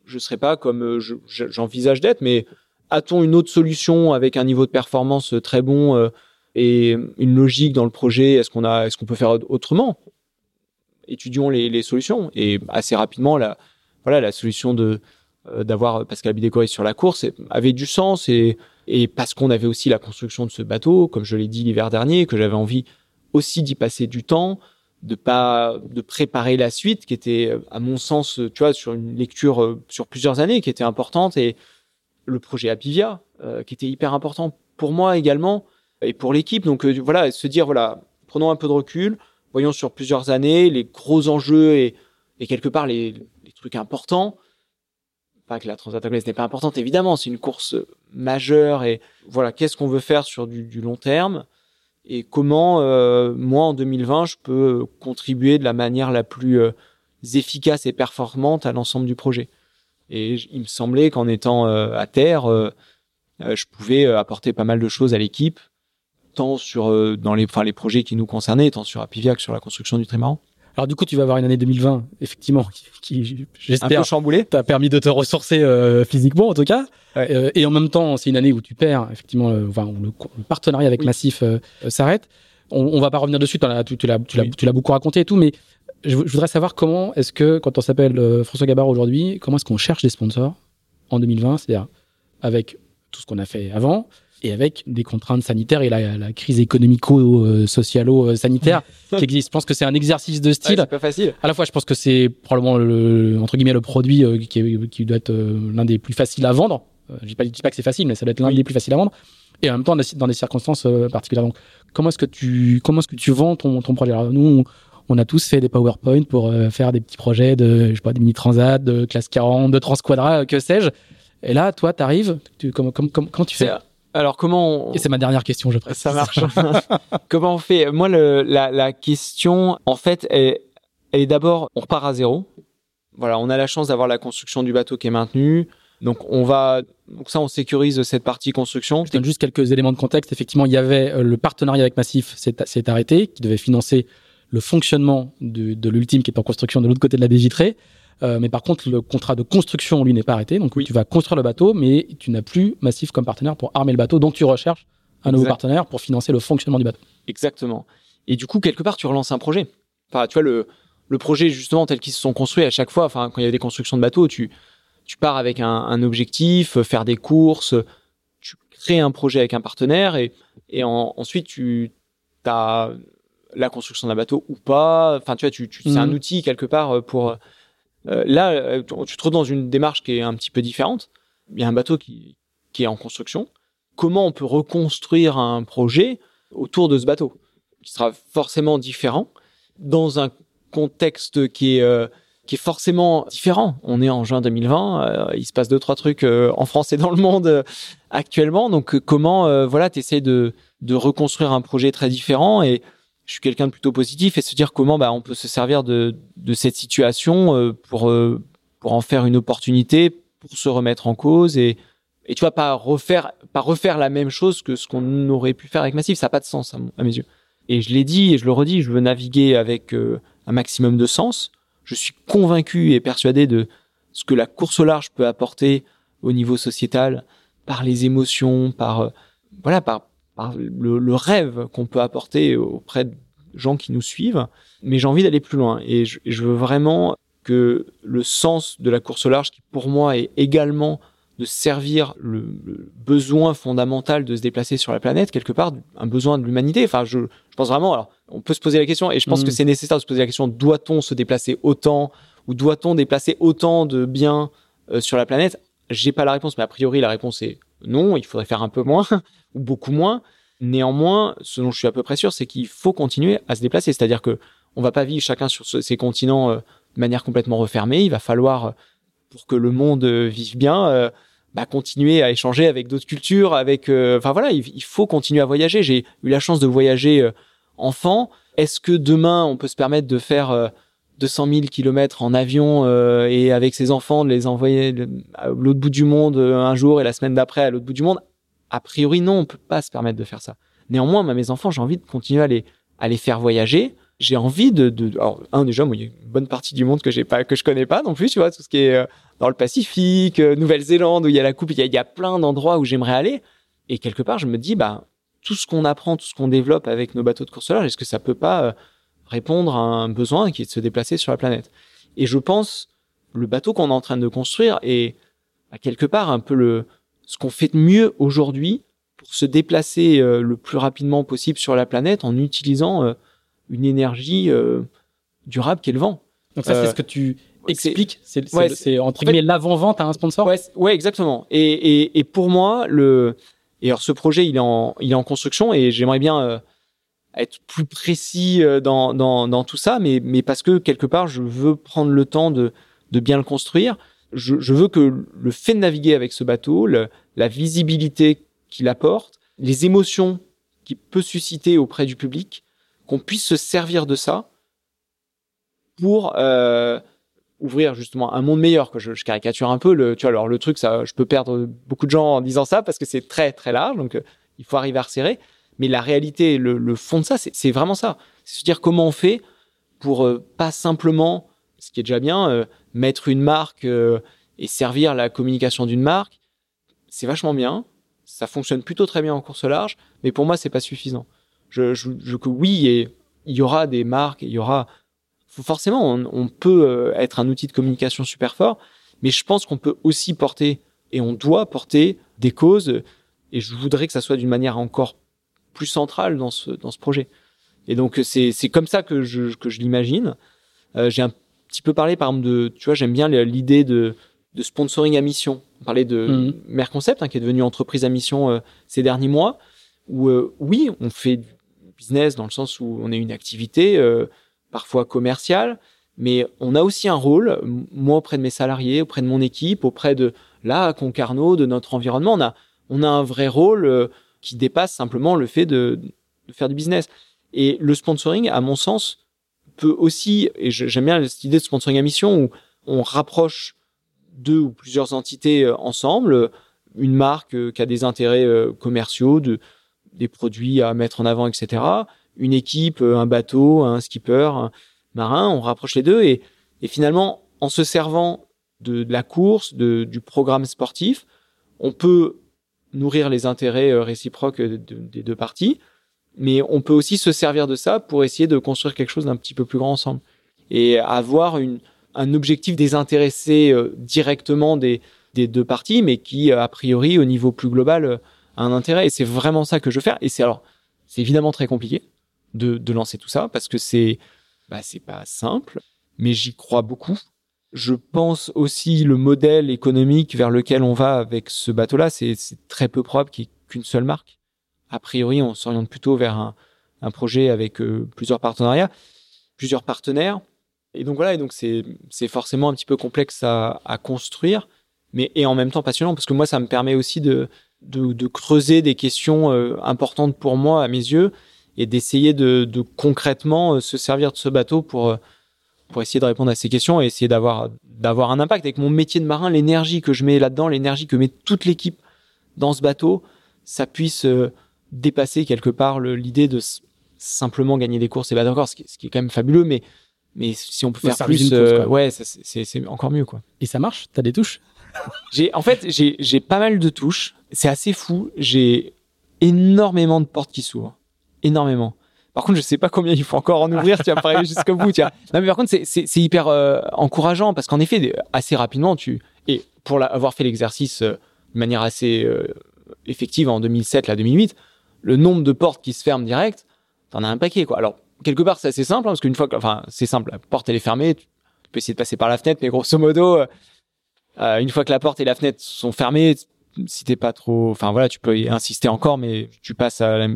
je serai pas comme euh, j'envisage d'être, mais a-t-on une autre solution avec un niveau de performance très bon et une logique dans le projet? Est-ce qu'on a, est-ce qu'on peut faire autrement? Étudions les, solutions et assez rapidement, la, voilà, la solution de d'avoir Pascal Bidécoré sur la course avait du sens et et parce qu'on avait aussi la construction de ce bateau, comme je l'ai dit l'hiver dernier, que j'avais envie aussi d'y passer du temps, de pas de préparer la suite, qui était à mon sens, tu vois, sur une lecture euh, sur plusieurs années, qui était importante, et le projet Apivia, euh, qui était hyper important pour moi également et pour l'équipe. Donc euh, voilà, se dire voilà, prenons un peu de recul, voyons sur plusieurs années les gros enjeux et, et quelque part les, trucs importants pas que la Transat anglaise n'est pas importante, évidemment, c'est une course majeure et voilà, qu'est-ce qu'on veut faire sur du, long terme et comment euh, moi en 2020 je peux contribuer de la manière la plus euh, efficace et performante à l'ensemble du projet. Et il me semblait qu'en étant euh, à terre, je pouvais apporter pas mal de choses à l'équipe, tant sur dans les, enfin, les projets qui nous concernaient, tant sur Apivia que sur la construction du trimaran. Alors du coup, tu vas avoir une année 2020, effectivement, qui, qui j'espère, chamboulé. T'as permis de te ressourcer euh, physiquement, en tout cas. Ouais. Euh, et en même temps, c'est une année où tu perds, effectivement, euh, enfin, le, le, partenariat avec oui. Massif euh, s'arrête. On, on va pas revenir dessus. As, tu, tu l'as, tu, oui. l'as, beaucoup raconté et tout, mais je, je voudrais savoir comment est-ce que, quand on s'appelle euh, François Gabard aujourd'hui, comment est-ce qu'on cherche des sponsors en 2020, c'est-à-dire avec tout ce qu'on a fait avant, et avec des contraintes sanitaires et la, la crise économico-socialo-sanitaire qui existe. Je pense que c'est un exercice de style. Ouais, c'est pas facile. À la fois, je pense que c'est probablement le, entre guillemets, le produit euh, qui, est, qui doit être euh, l'un des plus faciles à vendre. Euh, je dis pas, je dis pas que c'est facile, mais ça doit être l'un oui. des plus faciles à vendre. Et en même temps, dans des circonstances particulières. Donc, comment est-ce que tu, comment est-ce que tu vends ton, ton projet? Alors, nous, on, on a tous fait des PowerPoint pour euh, faire des petits projets de, je sais pas, des mini transat, de classe 40, de transquadra, que sais-je. Et là, toi, t'arrives, tu, comment, comment, comment tu fais? Alors comment on... Et c'est ma dernière question, je précise. Ça marche. <laughs> <laughs> comment on fait? Moi, le, la, la, question, en fait, elle, elle est d'abord, on repart à zéro. Voilà, on a la chance d'avoir la construction du bateau qui est maintenue. Donc on va, donc ça, on sécurise cette partie construction. Je donne juste quelques éléments de contexte. Effectivement, il y avait euh, le partenariat avec Massif, s'est arrêté, qui devait financer le fonctionnement de, de l'ultime qui est en construction de l'autre côté de la baie vitrée. Euh, mais par contre, le contrat de construction, lui, n'est pas arrêté. Donc, oui. tu vas construire le bateau, mais tu n'as plus Massif comme partenaire pour armer le bateau. Donc, tu recherches un nouveau partenaire pour financer le fonctionnement du bateau. Exactement. Et du coup, quelque part, tu relances un projet. Enfin, tu vois, le, le projet, justement, tel qu'ils se sont construits à chaque fois, enfin, quand il y a des constructions de bateaux, tu, tu pars avec un, un objectif, faire des courses, tu crées un projet avec un partenaire et, et en, ensuite, tu as la construction d'un bateau ou pas. Enfin, tu vois, tu, tu, mmh. c'est un outil quelque part pour euh, là, euh, tu te trouves dans une démarche qui est un petit peu différente. Il y a un bateau qui, qui est en construction. Comment on peut reconstruire un projet autour de ce bateau, qui sera forcément différent, dans un contexte qui est, euh, qui est forcément différent? On est en juin 2020, euh, il se passe deux, trois trucs en France et dans le monde actuellement. Donc, comment, voilà, tu essaies de, de reconstruire un projet très différent et je suis quelqu'un de plutôt positif et se dire comment bah, on peut se servir de, cette situation euh, pour, euh, pour en faire une opportunité, pour se remettre en cause et, et tu vois, pas refaire, pas refaire la même chose que ce qu'on aurait pu faire avec Massif. Ça n'a pas de sens à, à, mes yeux. Et je l'ai dit et je le redis, je veux naviguer avec euh, un maximum de sens. Je suis convaincu et persuadé de ce que la course au large peut apporter au niveau sociétal par les émotions, par, voilà, par par le, le rêve qu'on peut apporter auprès de gens qui nous suivent, mais j'ai envie d'aller plus loin et je, je, veux vraiment que le sens de la course au large, qui pour moi est également de servir le, le, besoin fondamental de se déplacer sur la planète, quelque part, un besoin de l'humanité. Enfin, je, je, pense vraiment, alors, on peut se poser la question, et je pense que mmh. c'est nécessaire de se poser la question, doit-on se déplacer autant, ou doit-on déplacer autant de biens euh, sur la planète? J'ai pas la réponse, mais a priori, la réponse est non, il faudrait faire un peu moins, ou beaucoup moins. Néanmoins, ce dont je suis à peu près sûr, c'est qu'il faut continuer à se déplacer. C'est-à-dire que on va pas vivre chacun sur ces continents euh, de manière complètement refermée. Il va falloir, euh, pour que le monde euh, vive bien, bah, continuer à échanger avec d'autres cultures. Avec, enfin voilà, il, faut continuer à voyager. J'ai eu la chance de voyager enfant. Est-ce que demain on peut se permettre de faire 200 000 kilomètres en avion et avec ses enfants de les envoyer à l'autre bout du monde un jour et la semaine d'après à l'autre bout du monde? A priori, non, on peut pas se permettre de faire ça. Néanmoins, mes enfants, j'ai envie de continuer à les, faire voyager. J'ai envie de, alors, un, déjà, moi, il y a une bonne partie du monde que j'ai pas, que je connais pas non plus, tu vois, tout ce qui est euh, dans le Pacifique, euh, Nouvelle-Zélande, où il y a la coupe, il y a, y a plein d'endroits où j'aimerais aller. Et quelque part, je me dis, bah, tout ce qu'on apprend, tout ce qu'on développe avec nos bateaux de course large, est-ce que ça peut pas euh, répondre à un besoin qui est de se déplacer sur la planète? Et je pense, le bateau qu'on est en train de construire est, à quelque part, un peu le, ce qu'on fait de mieux aujourd'hui pour se déplacer euh, le plus rapidement possible sur la planète en utilisant euh, une énergie euh, durable qui est le vent. Donc ça, c'est ce que tu expliques. C'est ouais, entre guillemets l'avant-vente à un sponsor? Ouais, ouais exactement. Et, et, et, pour moi, le et alors ce projet, il est en il est en construction et j'aimerais bien être plus précis dans, dans, dans tout ça, mais mais parce que quelque part, je veux prendre le temps de de bien le construire je, veux que le fait de naviguer avec ce bateau, la visibilité qu'il apporte, les émotions qu'il peut susciter auprès du public, qu'on puisse se servir de ça pour euh, ouvrir justement un monde meilleur. Que je, caricature un peu le, tu vois, alors le truc, ça, je peux perdre beaucoup de gens en disant ça parce que c'est très très large, donc euh, il faut arriver à resserrer. Mais la réalité, le, fond de ça, c'est vraiment ça. C'est se dire comment on fait pour euh, pas simplement, ce qui est déjà bien, mettre une marque euh, et servir la communication d'une marque, c'est vachement bien. Ça fonctionne plutôt très bien en course large, mais pour moi, c'est pas suffisant. Je, je, oui, il y aura des marques, il y aura forcément, on, peut euh, être un outil de communication super fort, mais je pense qu'on peut aussi porter et on doit porter des causes. Et je voudrais que ça soit d'une manière encore plus centrale dans ce dans ce projet. Et donc c'est comme ça que je que je l'imagine. Euh, J'ai un petit peu parler, par exemple, de, tu vois, j'aime bien l'idée de, de sponsoring à mission. On parlait de mmh. Mère Concept, hein, qui est devenue entreprise à mission euh, ces derniers mois, où, euh, oui, on fait du business dans le sens où on est une activité, euh, parfois commerciale, mais on a aussi un rôle, moi auprès de mes salariés, auprès de mon équipe, auprès de là, Concarneau, de notre environnement, on a, on a un vrai rôle qui dépasse simplement le fait de, de faire du business. Et le sponsoring, à mon sens, peut aussi, et j'aime bien cette idée de sponsoring à mission où on rapproche deux ou plusieurs entités euh, ensemble, une marque euh, qui a des intérêts euh, commerciaux, de, des produits à mettre en avant, etc. Une équipe, un bateau, un skipper, un marin, on rapproche les deux et, finalement, en se servant de, de la course, de, du programme sportif, on peut nourrir les intérêts réciproques des deux parties, mais on peut aussi se servir de ça pour essayer de construire quelque chose d'un petit peu plus grand ensemble et avoir une, un objectif désintéressé euh, directement des, des deux parties, mais qui a priori au niveau plus global euh, a un intérêt. Et c'est vraiment ça que je veux faire. Et c'est alors, c'est évidemment très compliqué de, de lancer tout ça parce que c'est, bah, c'est pas simple, mais j'y crois beaucoup. Je pense aussi le modèle économique vers lequel on va avec ce bateau-là, c'est très peu probable qu'il n'y ait qu'une seule marque a priori, on s'oriente plutôt vers un, projet avec euh, plusieurs partenariats, plusieurs partenaires. Et donc voilà, et donc c'est forcément un petit peu complexe à, construire, mais et en même temps passionnant parce que moi ça me permet aussi de creuser des questions euh, importantes pour moi à mes yeux et d'essayer de, concrètement euh, se servir de ce bateau pour pour essayer de répondre à ces questions et essayer d'avoir d'avoir un impact avec mon métier de marin, l'énergie que je mets là-dedans, l'énergie que met toute l'équipe dans ce bateau, ça puisse dépasser quelque part l'idée de simplement gagner des courses et battre encore, ce qui, ce qui est quand même fabuleux, mais mais si on peut faire plus, euh, ouais, c'est encore mieux quoi. Et ça marche? T'as des touches? <laughs> J'ai en fait j'ai pas mal de touches. C'est assez fou. J'ai énormément de portes qui s'ouvrent. Énormément. Par contre, je sais pas combien il faut encore en ouvrir, tu vas pas jusqu'au bout, tu vois. Non, mais par contre, c'est hyper euh, encourageant parce qu'en effet, assez rapidement, tu, et pour avoir fait l'exercice euh, de manière assez euh, effective en 2007, là, 2008, le nombre de portes qui se ferment direct, t'en as un paquet, quoi. Alors, quelque part, c'est assez simple, hein, parce qu'une fois que, enfin, c'est simple, la porte, elle est fermée, tu peux essayer de passer par la fenêtre, mais grosso modo, une fois que la porte et la fenêtre sont fermées, si t'es pas trop, enfin voilà, tu peux y insister encore, mais tu passes à,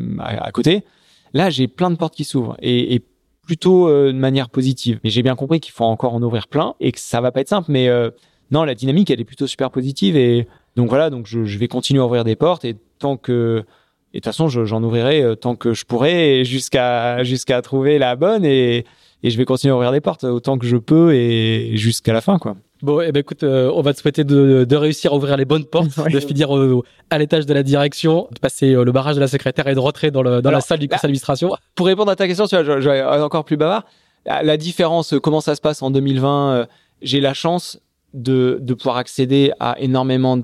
côté. Là, j'ai plein de portes qui s'ouvrent et, plutôt euh, de manière positive. Mais j'ai bien compris qu'il faut encore en ouvrir plein et que ça va pas être simple. Mais euh, non, la dynamique, elle est plutôt super positive et donc voilà, donc je vais continuer à ouvrir des portes et tant que et de toute façon, j'en ouvrirai euh, tant que je pourrai jusqu'à jusqu'à trouver la bonne et, et je vais continuer à ouvrir des portes autant que je peux et jusqu'à la fin, quoi. Bon, eh ben écoute, euh, on va te souhaiter de, de, réussir à ouvrir les bonnes portes, <laughs> de finir à l'étage de la direction, de passer euh, le barrage de la secrétaire et de rentrer dans, le, dans la salle du conseil d'administration. Pour répondre à ta question, tu vois, je, vais encore plus bavard. La, différence, comment ça se passe en 2020 euh, J'ai la chance de, de pouvoir accéder à énormément de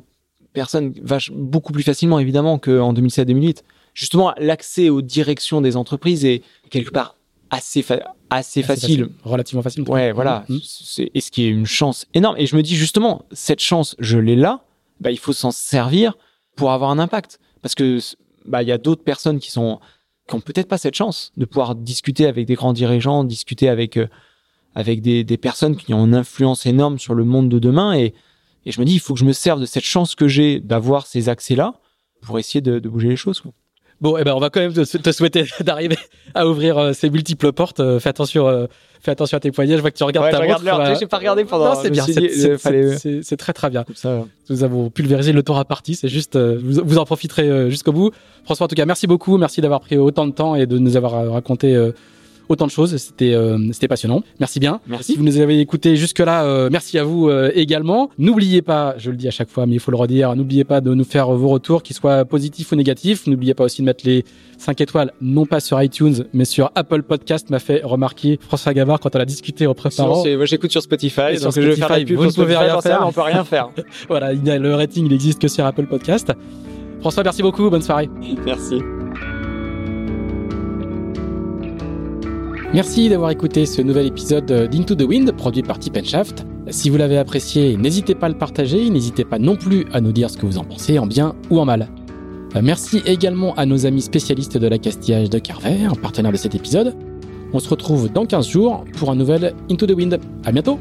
personnes, vache, beaucoup plus facilement évidemment qu'en 2007-2008. Justement, l'accès aux directions des entreprises est quelque part assez, assez, facile. Relativement facile. Ouais, voilà. Mmh. Et ce qui est une chance énorme. Et je me dis justement, cette chance, je l'ai là, bah, il faut s'en servir pour avoir un impact. Parce que, bah, il y a d'autres personnes qui sont, qui ont peut-être pas cette chance de pouvoir discuter avec des grands dirigeants, discuter avec, euh, avec des, des personnes qui ont une influence énorme sur le monde de demain. Et, et je me dis, il faut que je me serve de cette chance que j'ai d'avoir ces accès-là pour essayer de, de bouger les choses. Quoi. Bon, eh ben, on va quand même te, souhaiter <laughs> d'arriver à ouvrir euh, ces multiples portes. Euh, fais attention, euh, fais attention à tes poignets. Je vois que tu regardes ta montre. Regarde J'ai pas regardé pendant. Non, c'est bien. C'est très très bien. Ça. Nous avons pulvérisé le temps à partie. C'est juste, vous, vous, en profiterez jusqu'au bout. François, en tout cas, merci beaucoup. Merci d'avoir pris autant de temps et de nous avoir raconté autant de choses. C'était euh, c'était passionnant. Merci bien. Merci. Si vous nous avez écouté jusque là, euh, merci à vous euh, également. N'oubliez pas, je le dis à chaque fois, mais il faut le redire, n'oubliez pas de nous faire vos retours, qu'ils soient positifs ou négatifs. N'oubliez pas aussi de mettre les 5 étoiles, non pas sur iTunes, mais sur Apple Podcast, m'a fait remarquer François Gavard quand on a discuté en préparant. Moi, j'écoute sur Spotify, sur Spotify, je vais faire la pub vous ne pouvez rien faire. On peut rien faire. <laughs> voilà, le rating, il existe que sur Apple Podcast. François, merci beaucoup. Bonne soirée. Merci. Merci d'avoir écouté ce nouvel épisode d'Into the Wind produit par Tip Shaft. Si vous l'avez apprécié, n'hésitez pas à le partager, n'hésitez pas non plus à nous dire ce que vous en pensez, en bien ou en mal. Euh, merci également à nos amis spécialistes de l'accastillage de Carver, partenaire de cet épisode. On se retrouve dans 15 jours pour un nouvel Into the Wind. À bientôt!